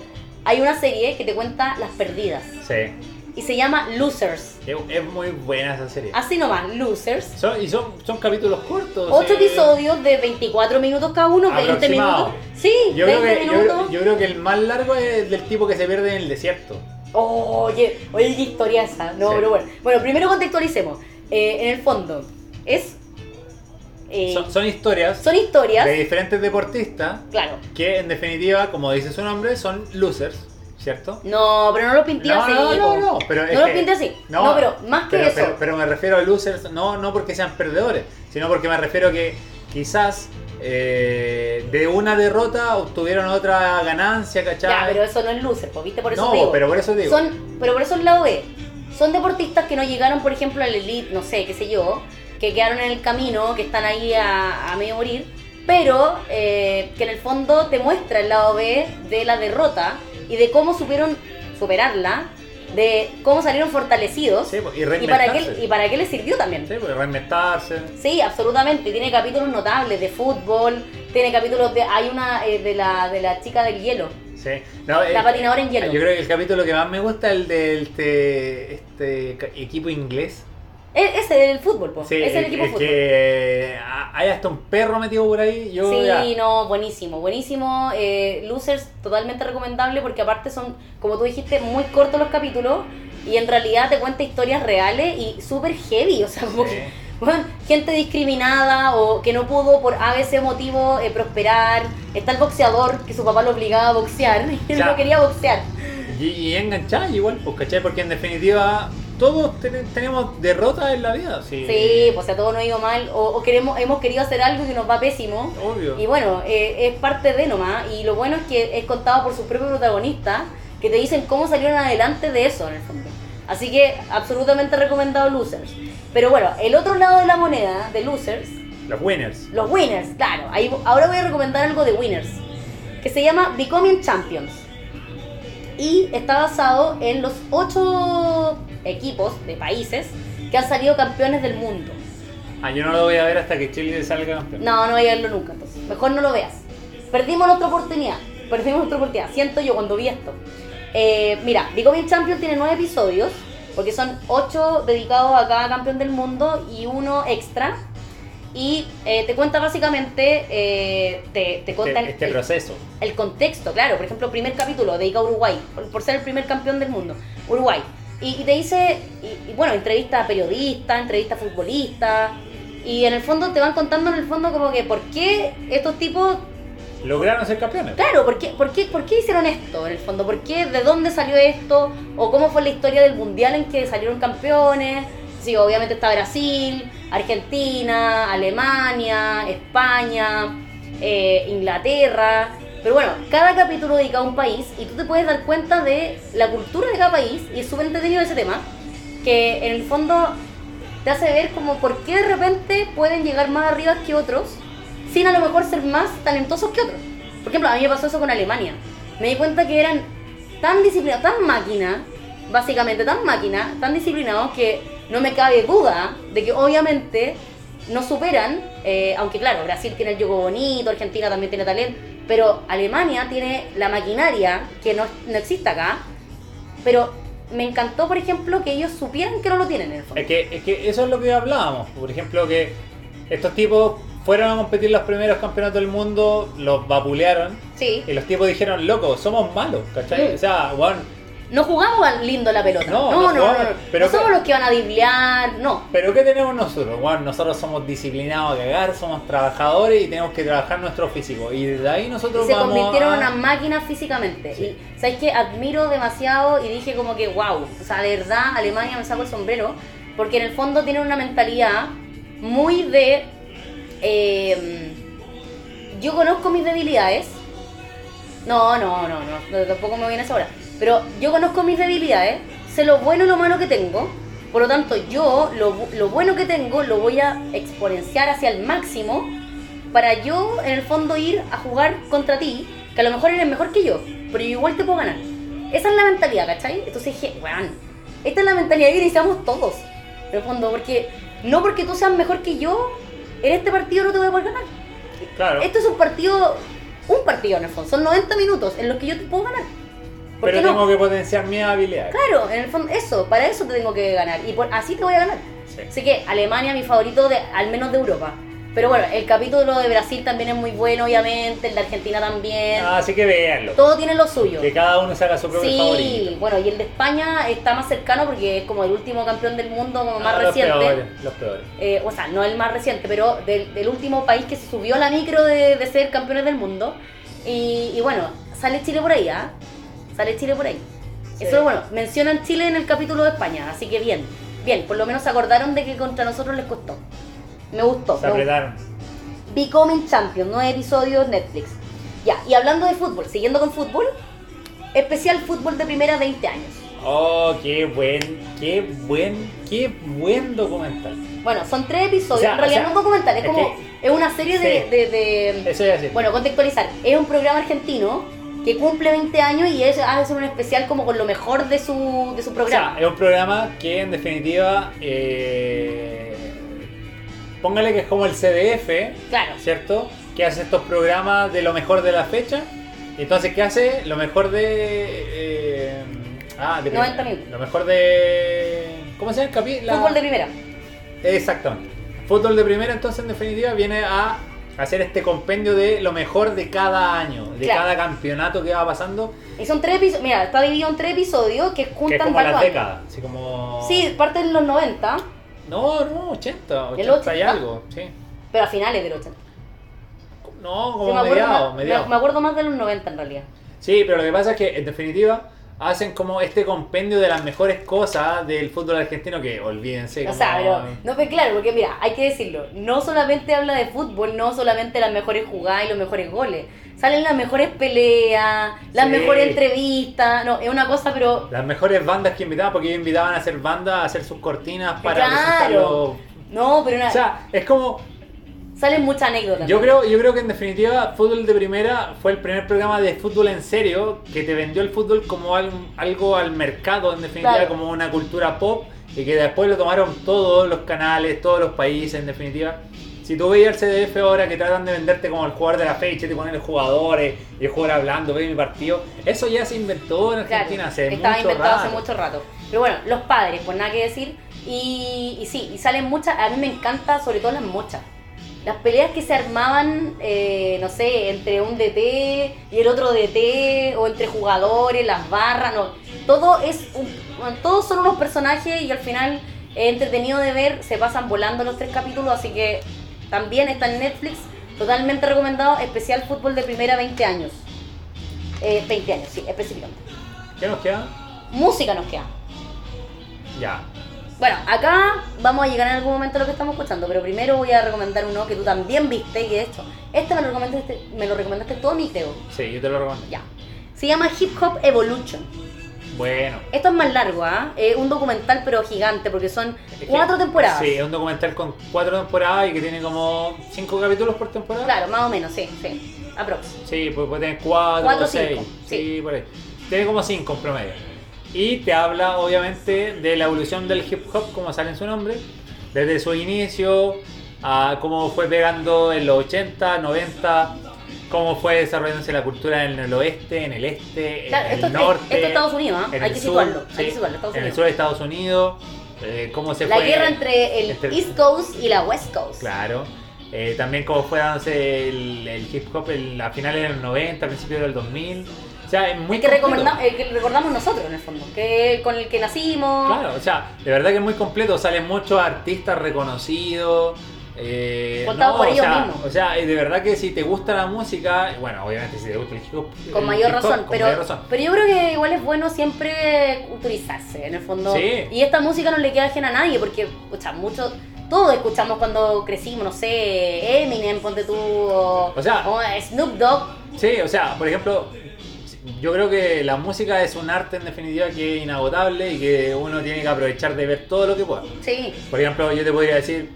Speaker 1: hay una serie que te cuenta las perdidas.
Speaker 2: Sí,
Speaker 1: Y se llama Losers.
Speaker 2: es, es muy buena esa serie.
Speaker 1: Así nomás, Losers.
Speaker 2: Son- y son, son capítulos cortos.
Speaker 1: Ocho
Speaker 2: sí.
Speaker 1: episodios de 24 minutos cada uno, 20
Speaker 2: Aproximado.
Speaker 1: minutos. Sí,
Speaker 2: Yo creo,
Speaker 1: 20
Speaker 2: que, yo,
Speaker 1: minutos.
Speaker 2: creo- yo creo que el más largo es del tipo que se pierde en el desierto.
Speaker 1: Oye, oye, qué historia esa. No,
Speaker 2: Sí.
Speaker 1: pero bueno. Bueno, primero contextualicemos. Eh, en el fondo, es. eh,
Speaker 2: Son, son historias
Speaker 1: son historias.
Speaker 2: de diferentes deportistas
Speaker 1: Claro.
Speaker 2: que en definitiva, como dice su nombre, son losers, ¿cierto?
Speaker 1: No, pero no lo pinté
Speaker 2: No,
Speaker 1: así.
Speaker 2: no, no, no, pero
Speaker 1: No lo
Speaker 2: que-
Speaker 1: pinté así. No, pero más que
Speaker 2: pero,
Speaker 1: eso.
Speaker 2: Pero, pero me refiero a losers, no, no porque sean perdedores, sino porque me refiero que quizás eh, de una derrota obtuvieron otra ganancia, ¿cachai?
Speaker 1: ya, pero eso no es loser, po, ¿viste? Por eso
Speaker 2: no,
Speaker 1: digo.
Speaker 2: pero por eso digo.
Speaker 1: Son, pero por eso el lado B. Son deportistas que no llegaron, por ejemplo, al elite, no sé, qué sé yo, que quedaron en el camino, que están ahí a, a medio morir, pero eh, que en el fondo te muestra el lado B de la derrota y de cómo supieron superarla, de cómo salieron fortalecidos
Speaker 2: Sí, pues, y
Speaker 1: y para qué y para qué les sirvió también.
Speaker 2: Sí, pues, reinventarse.
Speaker 1: Sí, absolutamente. Tiene capítulos notables de fútbol, tiene capítulos de hay una eh, de la de la chica del hielo.
Speaker 2: Sí. No,
Speaker 1: La
Speaker 2: eh,
Speaker 1: patinadora en hielo.
Speaker 2: Yo creo que el capítulo que más me gusta es el del este, este equipo inglés.
Speaker 1: E- Ese del fútbol, po.
Speaker 2: Sí,
Speaker 1: es el, equipo fútbol.
Speaker 2: que hay hasta un perro metido por ahí. Yo
Speaker 1: Sí,
Speaker 2: ya-
Speaker 1: no, buenísimo, buenísimo. Eh, Losers, totalmente recomendable porque aparte son, como tú dijiste, muy cortos los capítulos y en realidad te cuenta historias reales y súper heavy. O sea, como
Speaker 2: Sí.
Speaker 1: que Bueno, gente discriminada o que no pudo por ABC motivo eh, prosperar. Está el boxeador, que su papá lo obligaba a boxear y él no quería boxear.
Speaker 2: Y, y enganchar igual, pues, ¿cachai? Porque en definitiva todos ten- tenemos derrotas en la vida. Sí,
Speaker 1: Sí, pues a todo nos ha ido mal o, o queremos, hemos querido hacer algo que nos va pésimo.
Speaker 2: Obvio.
Speaker 1: Y bueno, eh, es parte de nomás. Y lo bueno es que es contado por sus propios protagonistas que te dicen cómo salieron adelante de eso en el fondo. Así que absolutamente recomendado Losers. Pero bueno, el otro lado de la moneda de Losers,
Speaker 2: Los winners.
Speaker 1: los Winners, claro. Ahí, ahora voy a recomendar algo de Winners, que se llama Becoming Champions. Y está basado en los ocho equipos de países que han salido campeones del mundo.
Speaker 2: Ah, yo no lo voy a ver hasta que Chile salga campeón.
Speaker 1: No, no voy a verlo nunca, entonces. Mejor no lo veas. Perdimos nuestra oportunidad. Perdimos nuestra oportunidad. Siento yo cuando vi esto. Eh, mira, Becoming Champion tiene nueve episodios, porque son ocho dedicados a cada campeón del mundo y uno extra. Y eh, te cuenta básicamente, eh, te, te cuenta
Speaker 2: Este, este
Speaker 1: el,
Speaker 2: proceso.
Speaker 1: el contexto, claro. Por ejemplo, primer capítulo dedicado a Uruguay, por, por ser el primer campeón del mundo. Uruguay. Y, y te dice, y, y bueno, entrevista a periodistas, entrevista a futbolistas. Y en el fondo te van contando en el fondo como que por qué estos tipos
Speaker 2: Lograron ser campeones.
Speaker 1: Claro, ¿por qué, por, qué, ¿por qué hicieron esto en el fondo? ¿Por qué? ¿De dónde salió esto? ¿O cómo fue la historia del mundial en que salieron campeones? Sí, obviamente está Brasil, Argentina, Alemania, España, eh, Inglaterra. Pero bueno, cada capítulo dedica a un país y tú te puedes dar cuenta de la cultura de cada país y es súper entretenido ese tema. Que en el fondo te hace ver como por qué de repente pueden llegar más arriba que otros sin a lo mejor ser más talentosos que otros. Por ejemplo, a mí me pasó eso con Alemania. Me di cuenta que eran tan disciplinados, tan máquina, básicamente tan máquina, tan disciplinados que no me cabe duda de que obviamente no superan, eh, aunque claro, Brasil tiene el juego bonito, Argentina también tiene talento, pero Alemania tiene la maquinaria que no, no existe acá, pero me encantó, por ejemplo, que ellos supieran que no lo tienen en el fondo.
Speaker 2: Es que, es que eso es lo que hablábamos. Por ejemplo, que estos tipos fueron a competir los primeros campeonatos del mundo, los vapulearon.
Speaker 1: Sí.
Speaker 2: Y los tipos dijeron, loco, somos malos, ¿cachai?
Speaker 1: Mm.
Speaker 2: O sea, weón,
Speaker 1: No jugamos lindo la pelota.
Speaker 2: No,
Speaker 1: No,
Speaker 2: no
Speaker 1: no, no.
Speaker 2: jugamos,
Speaker 1: no.
Speaker 2: pero
Speaker 1: No somos
Speaker 2: que-
Speaker 1: los que van a diblear, no.
Speaker 2: ¿pero qué tenemos nosotros? Weón, nosotros somos disciplinados a cagar, somos trabajadores y tenemos que trabajar nuestro físico. Y desde ahí nosotros
Speaker 1: Y se
Speaker 2: vamos
Speaker 1: convirtieron
Speaker 2: a...
Speaker 1: en unas máquinas físicamente.
Speaker 2: Sí.
Speaker 1: Y sabes que admiro demasiado y dije como que wow. O sea, de verdad, Alemania me saco el sombrero. Porque en el fondo tienen una mentalidad muy de. eh, yo conozco mis debilidades. No, no, no, no, tampoco me viene a esa hora. Pero yo conozco mis debilidades, sé lo bueno y lo malo que tengo. Por lo tanto, yo lo, lo bueno que tengo lo voy a exponenciar hacia el máximo para yo, en el fondo, ir a jugar contra ti, que a lo mejor eres mejor que yo, pero yo igual te puedo ganar. Esa es la mentalidad, ¿cachai? Entonces dije, weón, esta es la mentalidad que necesitamos todos, en el fondo, porque no porque tú seas mejor que yo, en este partido no te voy a poder ganar.
Speaker 2: Claro.
Speaker 1: Esto es un partido, un partido en el fondo, son 90 minutos en los que yo te puedo ganar. ¿Por
Speaker 2: Pero
Speaker 1: qué no?
Speaker 2: tengo que potenciar mis habilidades.
Speaker 1: Claro, en el fondo, eso, para eso te tengo que ganar. Y por, así te voy a ganar.
Speaker 2: Sí.
Speaker 1: Así que Alemania, mi favorito, de, al menos de Europa. Pero bueno, el capítulo de Brasil también es muy bueno, obviamente. El de Argentina también.
Speaker 2: Ah, así que véanlo.
Speaker 1: Todo tiene lo suyo.
Speaker 2: Que cada uno saca su propio
Speaker 1: Sí,
Speaker 2: favorito.
Speaker 1: bueno, y el de España está más cercano porque es como el último campeón del mundo, como más
Speaker 2: Ah, los
Speaker 1: reciente.
Speaker 2: peores, los peores.
Speaker 1: Eh, o sea, no el más reciente, pero del, del último país que se subió a la micro de, de ser campeones del mundo. Y, y bueno, sale Chile por ahí, ¿ah? Sale Chile por ahí.
Speaker 2: Sí.
Speaker 1: Eso es bueno, mencionan Chile en el capítulo de España, así que bien, bien, por lo menos se acordaron de que contra nosotros les costó. Me gustó.
Speaker 2: Se apretaron.
Speaker 1: Becoming Champion, nueve episodios Netflix. Ya, y hablando de fútbol, siguiendo con fútbol, especial fútbol de primera 20 años.
Speaker 2: Oh, qué buen, qué buen, qué buen documental.
Speaker 1: Bueno, son tres episodios,
Speaker 2: O sea,
Speaker 1: en realidad
Speaker 2: o sea,
Speaker 1: no un documental, es,
Speaker 2: es
Speaker 1: como,
Speaker 2: que-
Speaker 1: es una serie de-
Speaker 2: Sí.
Speaker 1: de- de
Speaker 2: Eso es decir.
Speaker 1: Bueno, contextualizar. Es un programa argentino que cumple 20 años y es, hace un especial como con lo mejor de su, de su
Speaker 2: O
Speaker 1: programa.
Speaker 2: sea, es un programa que en definitiva, eh, póngale que es como el CDF,
Speaker 1: claro.
Speaker 2: ¿cierto? Que hace estos programas de lo mejor de la fecha. Entonces, ¿qué hace? Lo mejor de... eh, ah, de
Speaker 1: 90 minutos.
Speaker 2: Lo mejor de... ¿Cómo se llama el capítulo?
Speaker 1: Fútbol de primera.
Speaker 2: Exactamente. Fútbol de primera, entonces, en definitiva, viene a hacer este compendio de lo mejor de cada año, de
Speaker 1: Claro.
Speaker 2: cada campeonato que va pasando,
Speaker 1: Y son tres episodios. Mira, está dividido en tres episodios que
Speaker 2: que es
Speaker 1: juntan
Speaker 2: como las décadas. Así como...
Speaker 1: Sí, parte en los 90.
Speaker 2: No, no, 80,
Speaker 1: ¿El
Speaker 2: 80 y
Speaker 1: 80?
Speaker 2: algo, sí.
Speaker 1: Pero a finales del 80.
Speaker 2: No,
Speaker 1: Sí,
Speaker 2: como
Speaker 1: acuerdo
Speaker 2: mediados.
Speaker 1: me- me acuerdo más de los 90 en realidad.
Speaker 2: Sí, pero lo que pasa es que en definitiva hacen como este compendio de las mejores cosas del fútbol argentino que olvídense.
Speaker 1: O sea, pero, no, pues claro, porque mira, hay que decirlo, no solamente habla de fútbol, no solamente las mejores jugadas y los mejores goles, salen las mejores peleas, las
Speaker 2: Sí.
Speaker 1: mejores entrevistas, no, es una cosa, pero
Speaker 2: Las mejores bandas que invitaban, porque ellos invitaban a hacer bandas, a hacer sus cortinas para
Speaker 1: Claro.
Speaker 2: presentarlo.
Speaker 1: no, pero una-
Speaker 2: O sea, es como.
Speaker 1: Salen muchas anécdotas.
Speaker 2: Yo creo, yo creo que en definitiva, Fútbol de Primera fue el primer programa de fútbol en serio que te vendió el fútbol como al- algo al mercado, en definitiva,
Speaker 1: Claro.
Speaker 2: como una cultura pop, y que después lo tomaron todos los canales, todos los países, en definitiva. Si tú veías el CDF ahora que tratan de venderte como el jugador de la fecha, te ponen los jugadores y el jugador hablando, ve mi partido, eso ya se inventó en
Speaker 1: Claro,
Speaker 2: Argentina hace
Speaker 1: estaba
Speaker 2: mucho
Speaker 1: inventado
Speaker 2: rato.
Speaker 1: hace mucho rato. Pero bueno, los padres, pues nada que decir. Y, y sí, y salen muchas, a mí me encanta sobre todo las mochas. Las peleas que se armaban, eh, no sé, entre un DT y el otro DT, o entre jugadores, las barras, no. Todo es un- todos son unos personajes y al final es entretenido de ver, se pasan volando los tres capítulos, así que también está en Netflix, totalmente recomendado, especial fútbol de primera 20 años. Eh, 20 años, sí, específicamente.
Speaker 2: ¿Qué nos queda?
Speaker 1: Música nos queda.
Speaker 2: Ya.
Speaker 1: Bueno, acá vamos a llegar en algún momento a lo que estamos escuchando, pero primero voy a recomendar uno que tú también viste y de hecho, este me lo recomendaste, me lo recomendaste tú a mí, creo.
Speaker 2: Sí, yo te lo recomiendo.
Speaker 1: Ya. Se llama Hip Hop Evolution.
Speaker 2: Bueno.
Speaker 1: Esto es más largo, ¿ah? Es un documental pero gigante porque son
Speaker 2: Es que-
Speaker 1: cuatro temporadas.
Speaker 2: Sí, es un documental con cuatro temporadas y que tiene como cinco capítulos por temporada.
Speaker 1: Claro, más o menos, sí, sí. Aprox.
Speaker 2: Sí, pues puede tener cuatro,
Speaker 1: Cuatro
Speaker 2: o
Speaker 1: o
Speaker 2: seis.
Speaker 1: cinco,
Speaker 2: Sí,
Speaker 1: sí.
Speaker 2: por ahí. Tiene como cinco en promedio. Y te habla, obviamente, de la evolución del hip hop, como sale en su nombre, desde su inicio, a cómo fue pegando en los 80, 90, cómo fue desarrollándose la cultura en el oeste, en el este,
Speaker 1: Claro,
Speaker 2: en
Speaker 1: esto,
Speaker 2: el norte.
Speaker 1: esto es Estados Unidos, ¿ah?
Speaker 2: en
Speaker 1: Hay
Speaker 2: el
Speaker 1: que
Speaker 2: sur,
Speaker 1: situarlo, hay
Speaker 2: sí,
Speaker 1: que situarlo, Estados
Speaker 2: en el
Speaker 1: Unidos.
Speaker 2: sur de Estados Unidos, eh, cómo se
Speaker 1: La
Speaker 2: fue...
Speaker 1: guerra entre el
Speaker 2: entre-
Speaker 1: East Coast y la West Coast.
Speaker 2: Claro. Eh, también cómo fue dándose el, el hip hop en- a finales de los 90, a principios del 2000. O sea, es muy
Speaker 1: El que, el que recordamos nosotros en el fondo, que con el que nacimos.
Speaker 2: Claro, o sea, de verdad que es muy completo. Salen muchos artistas reconocidos. Eh,
Speaker 1: por
Speaker 2: o
Speaker 1: ellos
Speaker 2: sea,
Speaker 1: mismos.
Speaker 2: O sea, de verdad que si te gusta la música, bueno, obviamente si te gusta el hip hop.
Speaker 1: Con mayor
Speaker 2: hip hop,
Speaker 1: razón,
Speaker 2: con
Speaker 1: pero,
Speaker 2: mayor razón.
Speaker 1: pero yo creo que igual es bueno siempre culturizarse, en el fondo.
Speaker 2: Sí.
Speaker 1: Y esta música no le queda ajena a nadie, porque, escucha, mucho, todos escuchamos cuando crecimos, no sé, Eminem, ponte tú, o,
Speaker 2: O sea-
Speaker 1: o Snoop Dogg.
Speaker 2: Sí, o sea, por ejemplo, yo creo que la música es un arte en definitiva que es inagotable y que uno tiene que aprovechar de ver todo lo que pueda.
Speaker 1: Sí,
Speaker 2: Por ejemplo, yo te podría decir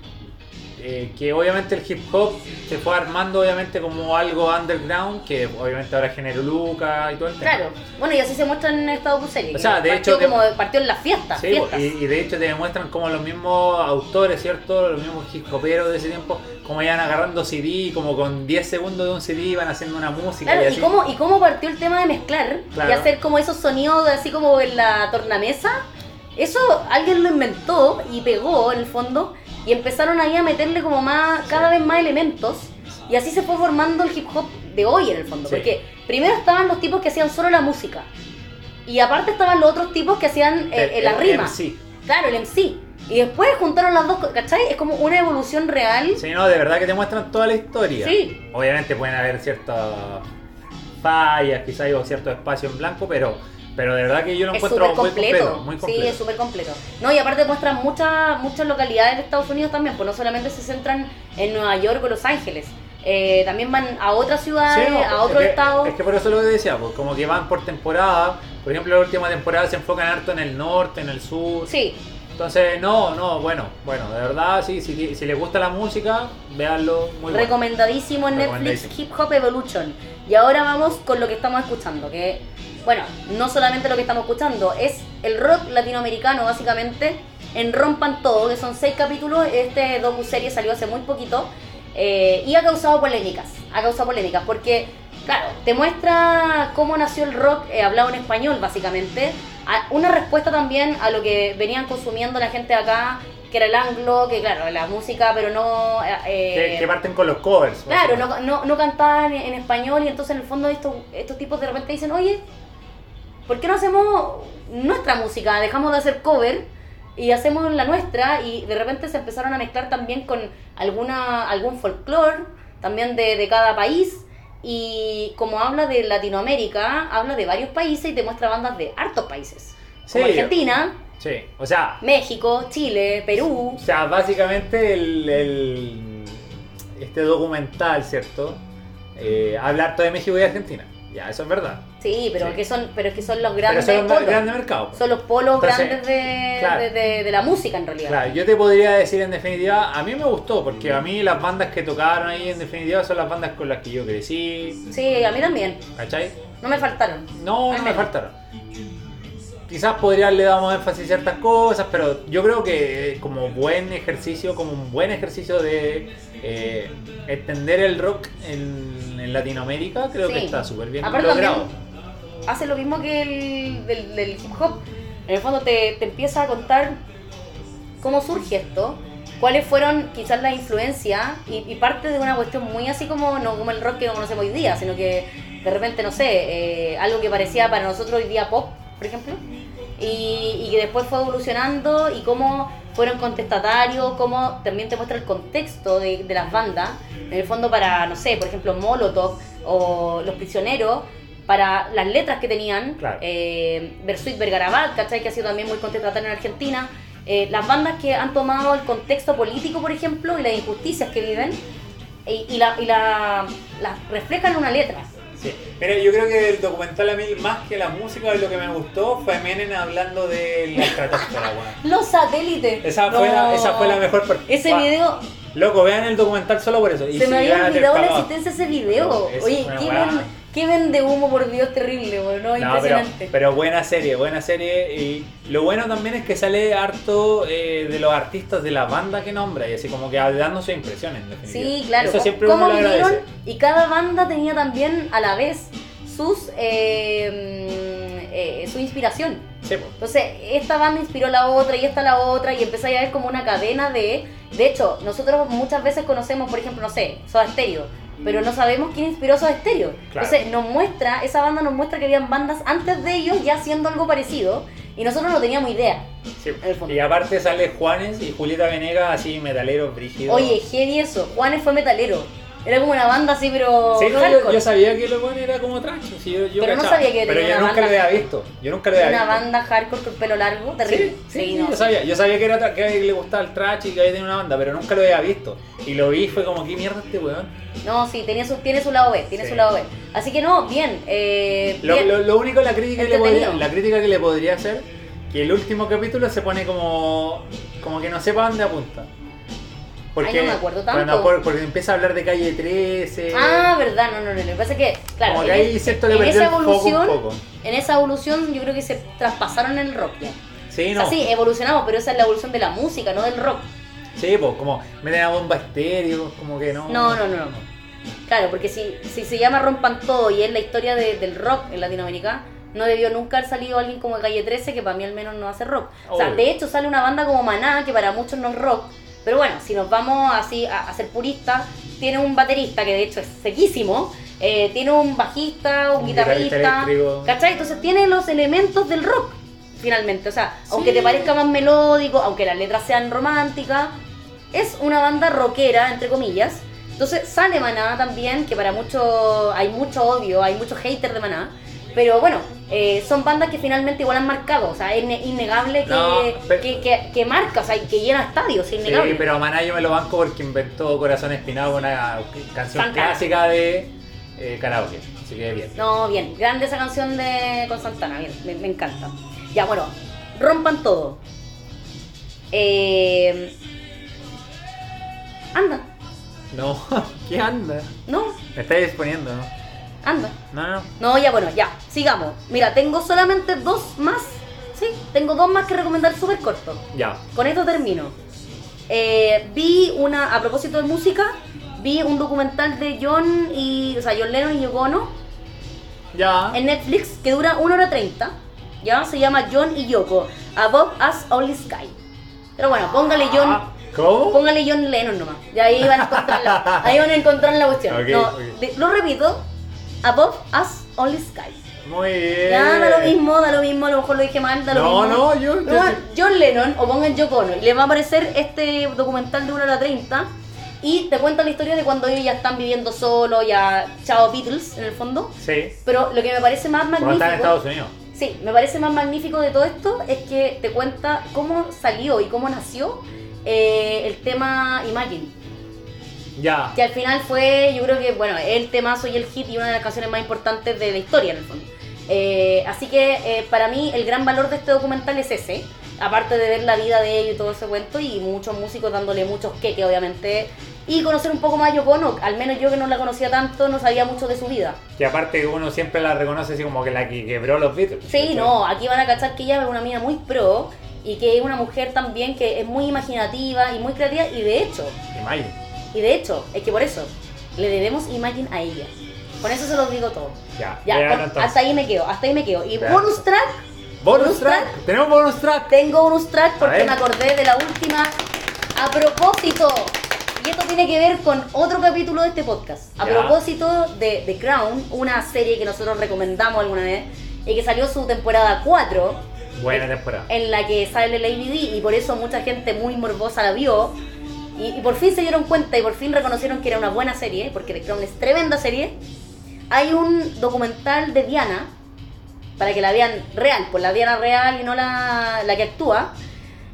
Speaker 2: eh, que obviamente el hip hop se fue armando obviamente como algo underground, que obviamente ahora genera Luca y todo el tema.
Speaker 1: claro. Bueno, y así se muestra en esta serie.
Speaker 2: O sea, de
Speaker 1: partió
Speaker 2: hecho, te-
Speaker 1: como partió en las fiestas,
Speaker 2: Sí,
Speaker 1: fiestas.
Speaker 2: y, y de hecho te demuestran como los mismos autores, ¿cierto? Los mismos hip hoperos de ese tiempo, como iban agarrando CD, como con 10 segundos de un CD iban haciendo una música
Speaker 1: Claro,
Speaker 2: y
Speaker 1: y
Speaker 2: así.
Speaker 1: cómo, y cómo partió el tema de mezclar
Speaker 2: Claro.
Speaker 1: y hacer como esos sonidos así como en la tornamesa. Eso alguien lo inventó y pegó en el fondo y empezaron ahí a meterle como más, cada vez más elementos y así se fue formando el hip hop de hoy en el fondo.
Speaker 2: Sí.
Speaker 1: Porque primero estaban los tipos que hacían solo la música y aparte estaban los otros tipos que hacían eh, eh, la rima.
Speaker 2: Sí.
Speaker 1: Claro, el MC. Y después juntaron las dos, ¿cachai? Es como una evolución real.
Speaker 2: Sí, no, de verdad que te muestran toda la historia.
Speaker 1: Sí.
Speaker 2: Obviamente pueden haber ciertas fallas, quizás hay cierto espacio en blanco, pero, pero de verdad que yo lo
Speaker 1: Es
Speaker 2: encuentro muy
Speaker 1: completo.
Speaker 2: completo. Muy completo.
Speaker 1: Sí, es súper completo. No, y aparte muestran muchas muchas localidades de Estados Unidos también, pues no solamente se centran en Nueva York o Los Ángeles. Eh, también van a otras ciudades,
Speaker 2: Sí,
Speaker 1: a otros
Speaker 2: es que-
Speaker 1: estados.
Speaker 2: Es que por eso lo que decía, pues, como que van por temporada. Por ejemplo, la última temporada se enfocan harto en el norte, en el sur.
Speaker 1: Sí,
Speaker 2: Entonces, no, no, bueno, bueno, de verdad, sí, si, si les gusta la música, véanlo muy bueno.
Speaker 1: recomendadísimo en Netflix. Hip Hop Evolution. Y ahora vamos con lo que estamos escuchando, que, bueno, no solamente lo que estamos escuchando, es el rock latinoamericano básicamente en Rompan Todo, que son seis capítulos, este docu-serie salió hace muy poquito eh, y ha causado polémicas, ha causado polémicas, porque, claro, te muestra cómo nació el rock eh, hablado en español básicamente, a- una respuesta también a lo que venían consumiendo la gente acá, que era el anglo, que claro, la música, pero no... eh,
Speaker 2: Que, que parten con los covers.
Speaker 1: Claro, no, no, no cantaban en, en español y entonces en el fondo estos, estos tipos de repente dicen, oye, ¿por qué no hacemos nuestra música? Dejamos de hacer cover y hacemos la nuestra y de repente se empezaron a mezclar también con alguna algún folclore también de, de cada país y como habla de Latinoamérica, habla de varios países y te muestra bandas de hartos países. Como
Speaker 2: Sí.
Speaker 1: Argentina,
Speaker 2: Sí, o sea,
Speaker 1: México, Chile, Perú.
Speaker 2: o sea básicamente el, el- este documental, ¿cierto? Eh, habla harto de México y Argentina. Ya, eso es verdad.
Speaker 1: Sí, pero
Speaker 2: Sí.
Speaker 1: que son, pero es que son los
Speaker 2: Pero
Speaker 1: grandes
Speaker 2: son los
Speaker 1: polos.
Speaker 2: grandes mercados.
Speaker 1: Son los polos
Speaker 2: Entonces,
Speaker 1: grandes de,
Speaker 2: claro.
Speaker 1: de, de- de la música en realidad.
Speaker 2: Claro, yo te podría decir en definitiva, a mí me gustó, porque a mí las bandas que tocaron ahí en definitiva son las bandas con las que yo crecí,
Speaker 1: Sí, a mí también.
Speaker 2: ¿cachai?
Speaker 1: No me faltaron.
Speaker 2: No, no me faltaron. Quizás podría le damos énfasis a ciertas cosas, pero yo creo que eh, como buen ejercicio, como un buen ejercicio de eh, entender el rock en, en Latinoamérica, creo que está súper bien
Speaker 1: Aparte
Speaker 2: logrado.
Speaker 1: también hace lo mismo que el del, del hip hop. En el fondo te, te empieza a contar cómo surge esto, cuáles fueron quizás las influencias y, y parte de una cuestión muy así como no como el rock que conocemos hoy día, sino que de repente, no sé, eh, algo que parecía para nosotros hoy día pop, por ejemplo, y, y que después fue evolucionando y cómo fueron contestatarios, cómo también te muestra el contexto de, de las bandas, en el fondo para, no sé, por ejemplo, Molotov o Los Prisioneros, para las letras que tenían,
Speaker 2: Claro.
Speaker 1: eh, Bersuit Vergarabat, ¿cachai? Que ha sido también muy contestatario en Argentina, eh, las bandas que han tomado el contexto político, por ejemplo, y las injusticias que viven, y, y la, y la, las reflejan en una letra.
Speaker 2: Sí. Mira, yo creo que el documental a mí, más que la música, lo que me gustó fue Menem hablando de la estratosfera.
Speaker 1: Los satélites.
Speaker 2: Esa, fue
Speaker 1: No.
Speaker 2: la, esa fue la mejor parte.
Speaker 1: Ese video,
Speaker 2: Loco, vean el documental solo por eso. Y
Speaker 1: se
Speaker 2: si
Speaker 1: me había olvidado la existencia de ese video.
Speaker 2: Es
Speaker 1: Oye, qué,
Speaker 2: weá.
Speaker 1: Qué vende humo, por Dios, terrible, weón, no,
Speaker 2: No, pero,
Speaker 1: impresionante.
Speaker 2: pero buena serie, buena serie. Y lo bueno también es que sale harto eh, de los artistas de la banda que nombra y así como que dando sus impresiones. En.
Speaker 1: Sí, claro.
Speaker 2: Eso siempre
Speaker 1: cómo
Speaker 2: uno agradece.
Speaker 1: y cada banda tenía también a la vez sus eh, eh, su inspiración.
Speaker 2: Sí, po.
Speaker 1: Entonces, esta banda inspiró a la otra y esta a la otra y empezáis a ver como una cadena de... De hecho, nosotros muchas veces conocemos, por ejemplo, no sé, Soda Stereo, pero no sabemos quién inspiró Soda Stereo.
Speaker 2: Claro.
Speaker 1: Entonces, nos muestra, esa banda nos muestra que habían bandas antes de ellos ya haciendo algo parecido y nosotros no teníamos idea.
Speaker 2: Sí. Y aparte sale Juanes y Julieta Venegas así metaleros brígidos.
Speaker 1: Oye, heavy eso. Juanes fue metalero. Era como una banda así, pero...
Speaker 2: Sí, no, yo, sabía que lo bueno era como trash. sí, yo, yo
Speaker 1: Pero no sabía que
Speaker 2: Pero
Speaker 1: tenía
Speaker 2: yo
Speaker 1: una
Speaker 2: nunca lo había visto. Yo nunca lo había
Speaker 1: Una
Speaker 2: visto.
Speaker 1: banda hardcore con pelo largo, terrible.
Speaker 2: Sí, sí, sí,
Speaker 1: no.
Speaker 2: yo sabía, yo sabía que era que le gustaba el trash y que había tenido una banda, pero nunca lo había visto. Y lo vi fue como, ¿qué mierda este weón?
Speaker 1: No, sí, tiene su, tiene su lado B, tiene su lado B. Así que no, bien. Eh,
Speaker 2: Lo,
Speaker 1: bien.
Speaker 2: lo, lo único, la crítica, que le podría,
Speaker 1: Entretenido.
Speaker 2: la crítica que le podría hacer, que el último capítulo se pone como, como que no sepa dónde apunta. Porque,
Speaker 1: Ay, no me acuerdo tanto.
Speaker 2: cuando- por- porque empieza a hablar de calle 13.
Speaker 1: Ah, verdad, no, no, no. Lo que pasa es que, claro,
Speaker 2: como que
Speaker 1: en,
Speaker 2: ahí le
Speaker 1: en
Speaker 2: perdió
Speaker 1: esa evolución,
Speaker 2: poco.
Speaker 1: en esa evolución yo creo que se traspasaron en el rock ya.
Speaker 2: Sí,
Speaker 1: O
Speaker 2: no.
Speaker 1: sea, sí, evolucionamos, pero esa es la evolución de la música, no del rock.
Speaker 2: Sí, pues como meten a bomba estéreo, como que no.
Speaker 1: No, no, no, no. Claro, porque si, si se llama Rompan Todo y es la historia de- del rock en Latinoamérica, no debió nunca haber salido alguien como Calle 13, que para mí al menos no hace rock. O sea,
Speaker 2: Obvio.
Speaker 1: de hecho sale una banda como Maná, que para muchos no es rock. Pero bueno, si nos vamos así a, a ser puristas, tiene un baterista que de hecho es sequísimo, eh, tiene un bajista, un,
Speaker 2: Un guitarrista.
Speaker 1: ¿cachai? Entonces tiene los elementos del rock, finalmente. O sea, aunque te parezca más melódico, aunque las letras sean románticas, es una banda rockera, entre comillas. Entonces sale Maná también, que para muchos hay mucho odio, hay muchos haters de Maná. Pero bueno, eh, son bandas que finalmente igual han marcado. O sea, es ne- innegable que,
Speaker 2: No, pero-
Speaker 1: que, que- que marca, o sea, que llena estadios, es
Speaker 2: Sí,
Speaker 1: innegable.
Speaker 2: pero a Maná yo me lo banco porque inventó Corazón Espinado, una canción
Speaker 1: Santana.
Speaker 2: clásica de eh, karaoke. Así que bien.
Speaker 1: No, bien, grande esa canción de con Santana, bien, me, me encanta. Ya, bueno, rompan todo. Eh, anda,
Speaker 2: No, ¿qué anda?
Speaker 1: no,
Speaker 2: Me estáis exponiendo, ¿no?
Speaker 1: Anda.
Speaker 2: No, no.
Speaker 1: No, ya bueno, ya, sigamos. Mira, tengo solamente dos más. Sí, tengo dos más que recomendar súper corto.
Speaker 2: Ya.
Speaker 1: Con esto termino. Eh, vi una, a propósito de música, vi un documental de John y, o sea, John Lennon y Yoko
Speaker 2: Ya.
Speaker 1: en Netflix que dura 1 hora 30. Ya, se llama John y Yoko, Above Us Only Sky. Pero bueno, póngale John,
Speaker 2: Ah, ¿Cómo?
Speaker 1: póngale John Lennon nomás. Y ahí van a encontrar la, ahí van a encontrar la cuestión.
Speaker 2: Ok,
Speaker 1: No, de- lo repito, Above Us Only Sky.
Speaker 2: Muy bien.
Speaker 1: Ya, da lo mismo, da lo mismo, a lo mejor lo dije mal, da lo
Speaker 2: No,
Speaker 1: mismo.
Speaker 2: no, yo- yo-
Speaker 1: Pongan John Lennon o pongan Yoko Ono y les va a aparecer este documental de 1 hora 30 y te cuenta la historia de cuando ellos ya están viviendo solo, ya chao Beatles en el fondo.
Speaker 2: Sí.
Speaker 1: Pero lo que me parece más magnífico...
Speaker 2: está en Estados Unidos.
Speaker 1: Sí, me parece más magnífico de todo esto es que te cuenta cómo salió y cómo nació eh, el tema Imagine.
Speaker 2: Ya.
Speaker 1: Que al final fue, yo creo que, bueno, el temazo y el hit y una de las canciones más importantes de la historia en el fondo. Eh, así que eh, para mí el gran valor de este documental es ese. Aparte de ver la vida de ellos y todo ese cuento y muchos músicos dándole muchos queques, obviamente. Y conocer un poco más a Yoko Ono. Al menos yo que no la conocía tanto, no sabía mucho de su vida.
Speaker 2: Que aparte uno siempre la reconoce así como que la que quebró los Beatles.
Speaker 1: Sí, no, aquí van a cachar que ella es una mina muy pro y que es una mujer también que es muy imaginativa y muy creativa y de hecho,
Speaker 2: Imagine.
Speaker 1: Y de hecho, es que por eso le debemos Imagine a ella. Con eso se los digo todo.
Speaker 2: Ya.
Speaker 1: Ya,
Speaker 2: vean
Speaker 1: con- hasta ahí me quedo, hasta ahí me quedo. Y
Speaker 2: Vean.
Speaker 1: bonus track,
Speaker 2: Bonus
Speaker 1: bonus
Speaker 2: track.
Speaker 1: track.
Speaker 2: Tenemos bonus track.
Speaker 1: tengo bonus track porque me acordé de la última a propósito. Y esto tiene que ver con otro capítulo de este podcast. A
Speaker 2: Ya.
Speaker 1: propósito de The Crown, una serie que nosotros recomendamos alguna vez y que salió su temporada 4
Speaker 2: Buena temporada.
Speaker 1: en la que sale Lady D y por eso mucha gente muy morbosa la vio. Y, y por fin se dieron cuenta y por fin reconocieron que era una buena serie, porque The Crown es tremenda serie. Hay un documental de Diana, para que la vean real, pues la Diana real y no la, la que actúa,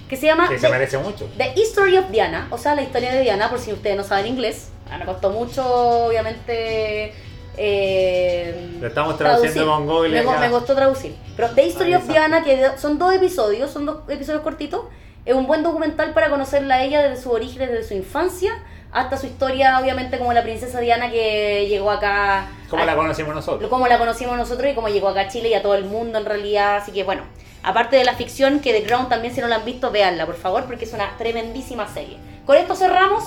Speaker 1: que se llama
Speaker 2: Que se
Speaker 1: The-
Speaker 2: merece mucho.
Speaker 1: The History of Diana, o sea, la historia de Diana, por si ustedes no saben inglés. Ah, Me costó mucho, obviamente. eh,
Speaker 2: Lo estamos traduciendo con Google
Speaker 1: Me, me costó traducir. Pero The History of
Speaker 2: Avisa.
Speaker 1: Diana, que son dos episodios, son dos episodios cortitos, es un buen documental para conocerla a ella desde su origen, desde su infancia, hasta su historia, obviamente, como la princesa Diana que llegó acá.
Speaker 2: ¿Cómo
Speaker 1: a-
Speaker 2: la conocimos nosotros?
Speaker 1: como la conocimos nosotros y cómo llegó acá a Chile y a todo el mundo en realidad. Así que bueno, aparte de la ficción, que The Crown también si no la han visto, véanla por favor, porque es una tremendísima serie. Con esto cerramos,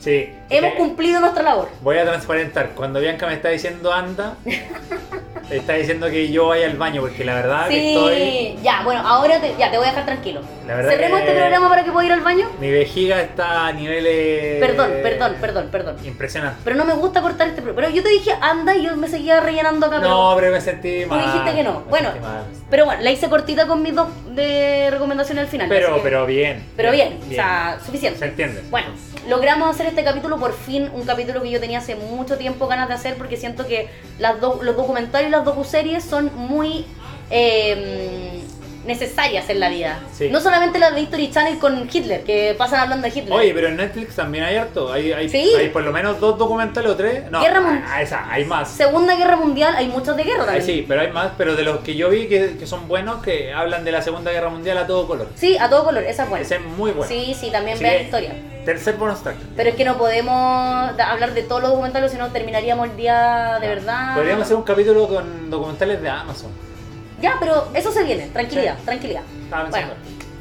Speaker 2: Sí.
Speaker 1: hemos cumplido nuestra labor.
Speaker 2: Voy a transparentar. Cuando Bianca me está diciendo anda, está diciendo que yo vaya al baño, porque la verdad que
Speaker 1: Sí,
Speaker 2: estoy.
Speaker 1: ya, bueno, ahora te, ya te voy a dejar tranquilo.
Speaker 2: La verdad
Speaker 1: Cerremos
Speaker 2: que-
Speaker 1: este programa para que pueda ir al baño.
Speaker 2: Mi vejiga está a niveles.
Speaker 1: Perdón, perdón, perdón, perdón.
Speaker 2: Impresionante.
Speaker 1: Pero no me gusta cortar este programa. Pero yo te dije anda y yo me seguía rellenando acá. pero-
Speaker 2: No, pero me sentí
Speaker 1: Tú
Speaker 2: mal.
Speaker 1: dijiste que no.
Speaker 2: me
Speaker 1: Bueno. Pero bueno, la hice cortita con mis dos de recomendaciones al final.
Speaker 2: Pero,
Speaker 1: que-
Speaker 2: pero bien.
Speaker 1: pero bien, o sea, suficiente.
Speaker 2: Se entiende.
Speaker 1: Bueno, logramos hacer este capítulo por fin, un capítulo que yo tenía hace mucho tiempo ganas de hacer porque siento que las do- los documentales las docuseries son muy eh, necesarias en la vida.
Speaker 2: Sí.
Speaker 1: No solamente la de History Channel con Hitler, que pasan hablando de Hitler.
Speaker 2: Oye, pero en Netflix también hay harto. Hay, hay,
Speaker 1: Sí.
Speaker 2: hay por lo menos dos documentales o tres. No,
Speaker 1: Guerra
Speaker 2: ah, esa, hay más.
Speaker 1: Segunda Guerra Mundial, hay muchos de guerra también.
Speaker 2: sí, pero hay más. Pero de los que yo vi que, que son buenos, que hablan de la Segunda Guerra Mundial a todo color.
Speaker 1: Sí, a todo color, esa es buena.
Speaker 2: Ese es muy bueno.
Speaker 1: Sí, sí, también
Speaker 2: Así
Speaker 1: vean historia.
Speaker 2: Tercer bonus track.
Speaker 1: Pero es que no podemos hablar de todos los documentales, si no terminaríamos el día de verdad.
Speaker 2: Podríamos hacer un capítulo con documentales de Amazon.
Speaker 1: Ya, pero eso se viene, tranquilidad,
Speaker 2: Sí.
Speaker 1: tranquilidad. Bueno,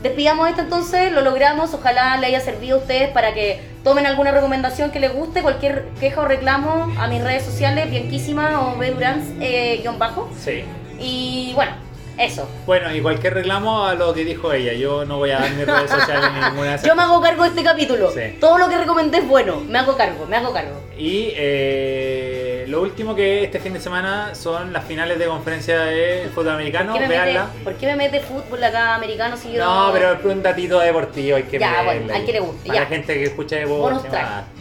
Speaker 1: despidamos esto entonces, lo logramos, ojalá le haya servido a ustedes para que tomen alguna recomendación que les guste, cualquier queja o reclamo a mis redes sociales, Bianquísima o Bedurans, eh, guion bajo.
Speaker 2: Sí.
Speaker 1: Y bueno, eso.
Speaker 2: Bueno, y cualquier reclamo a lo que dijo ella. Yo no voy a dar mis redes sociales ni ninguna de esas
Speaker 1: Yo me hago cargo de este capítulo.
Speaker 2: Sí.
Speaker 1: Todo lo que recomendé es bueno, me hago cargo, me hago cargo.
Speaker 2: Y eh, lo último que este fin de semana son las finales de conferencia de fútbol americano.
Speaker 1: ¿Por qué, me mete,
Speaker 2: Veanla.
Speaker 1: ¿Por qué me mete fútbol acá americano si yo
Speaker 2: No, pero es un datito deportivo. Hay que
Speaker 1: Ya, bueno, al que le guste,
Speaker 2: Para
Speaker 1: ya.
Speaker 2: la gente que escucha de más.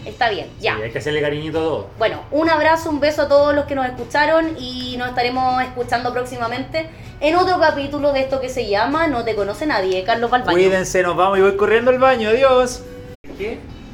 Speaker 1: Está bien, ya.
Speaker 2: Sí, hay que hacerle cariñito a todo.
Speaker 1: Bueno, un abrazo, un beso a todos los que nos escucharon y nos estaremos escuchando próximamente en otro capítulo de esto que se llama No te conoce nadie, Carlos Balbaño.
Speaker 2: Cuídense, nos vamos y voy corriendo al baño. Adiós. ¿Qué?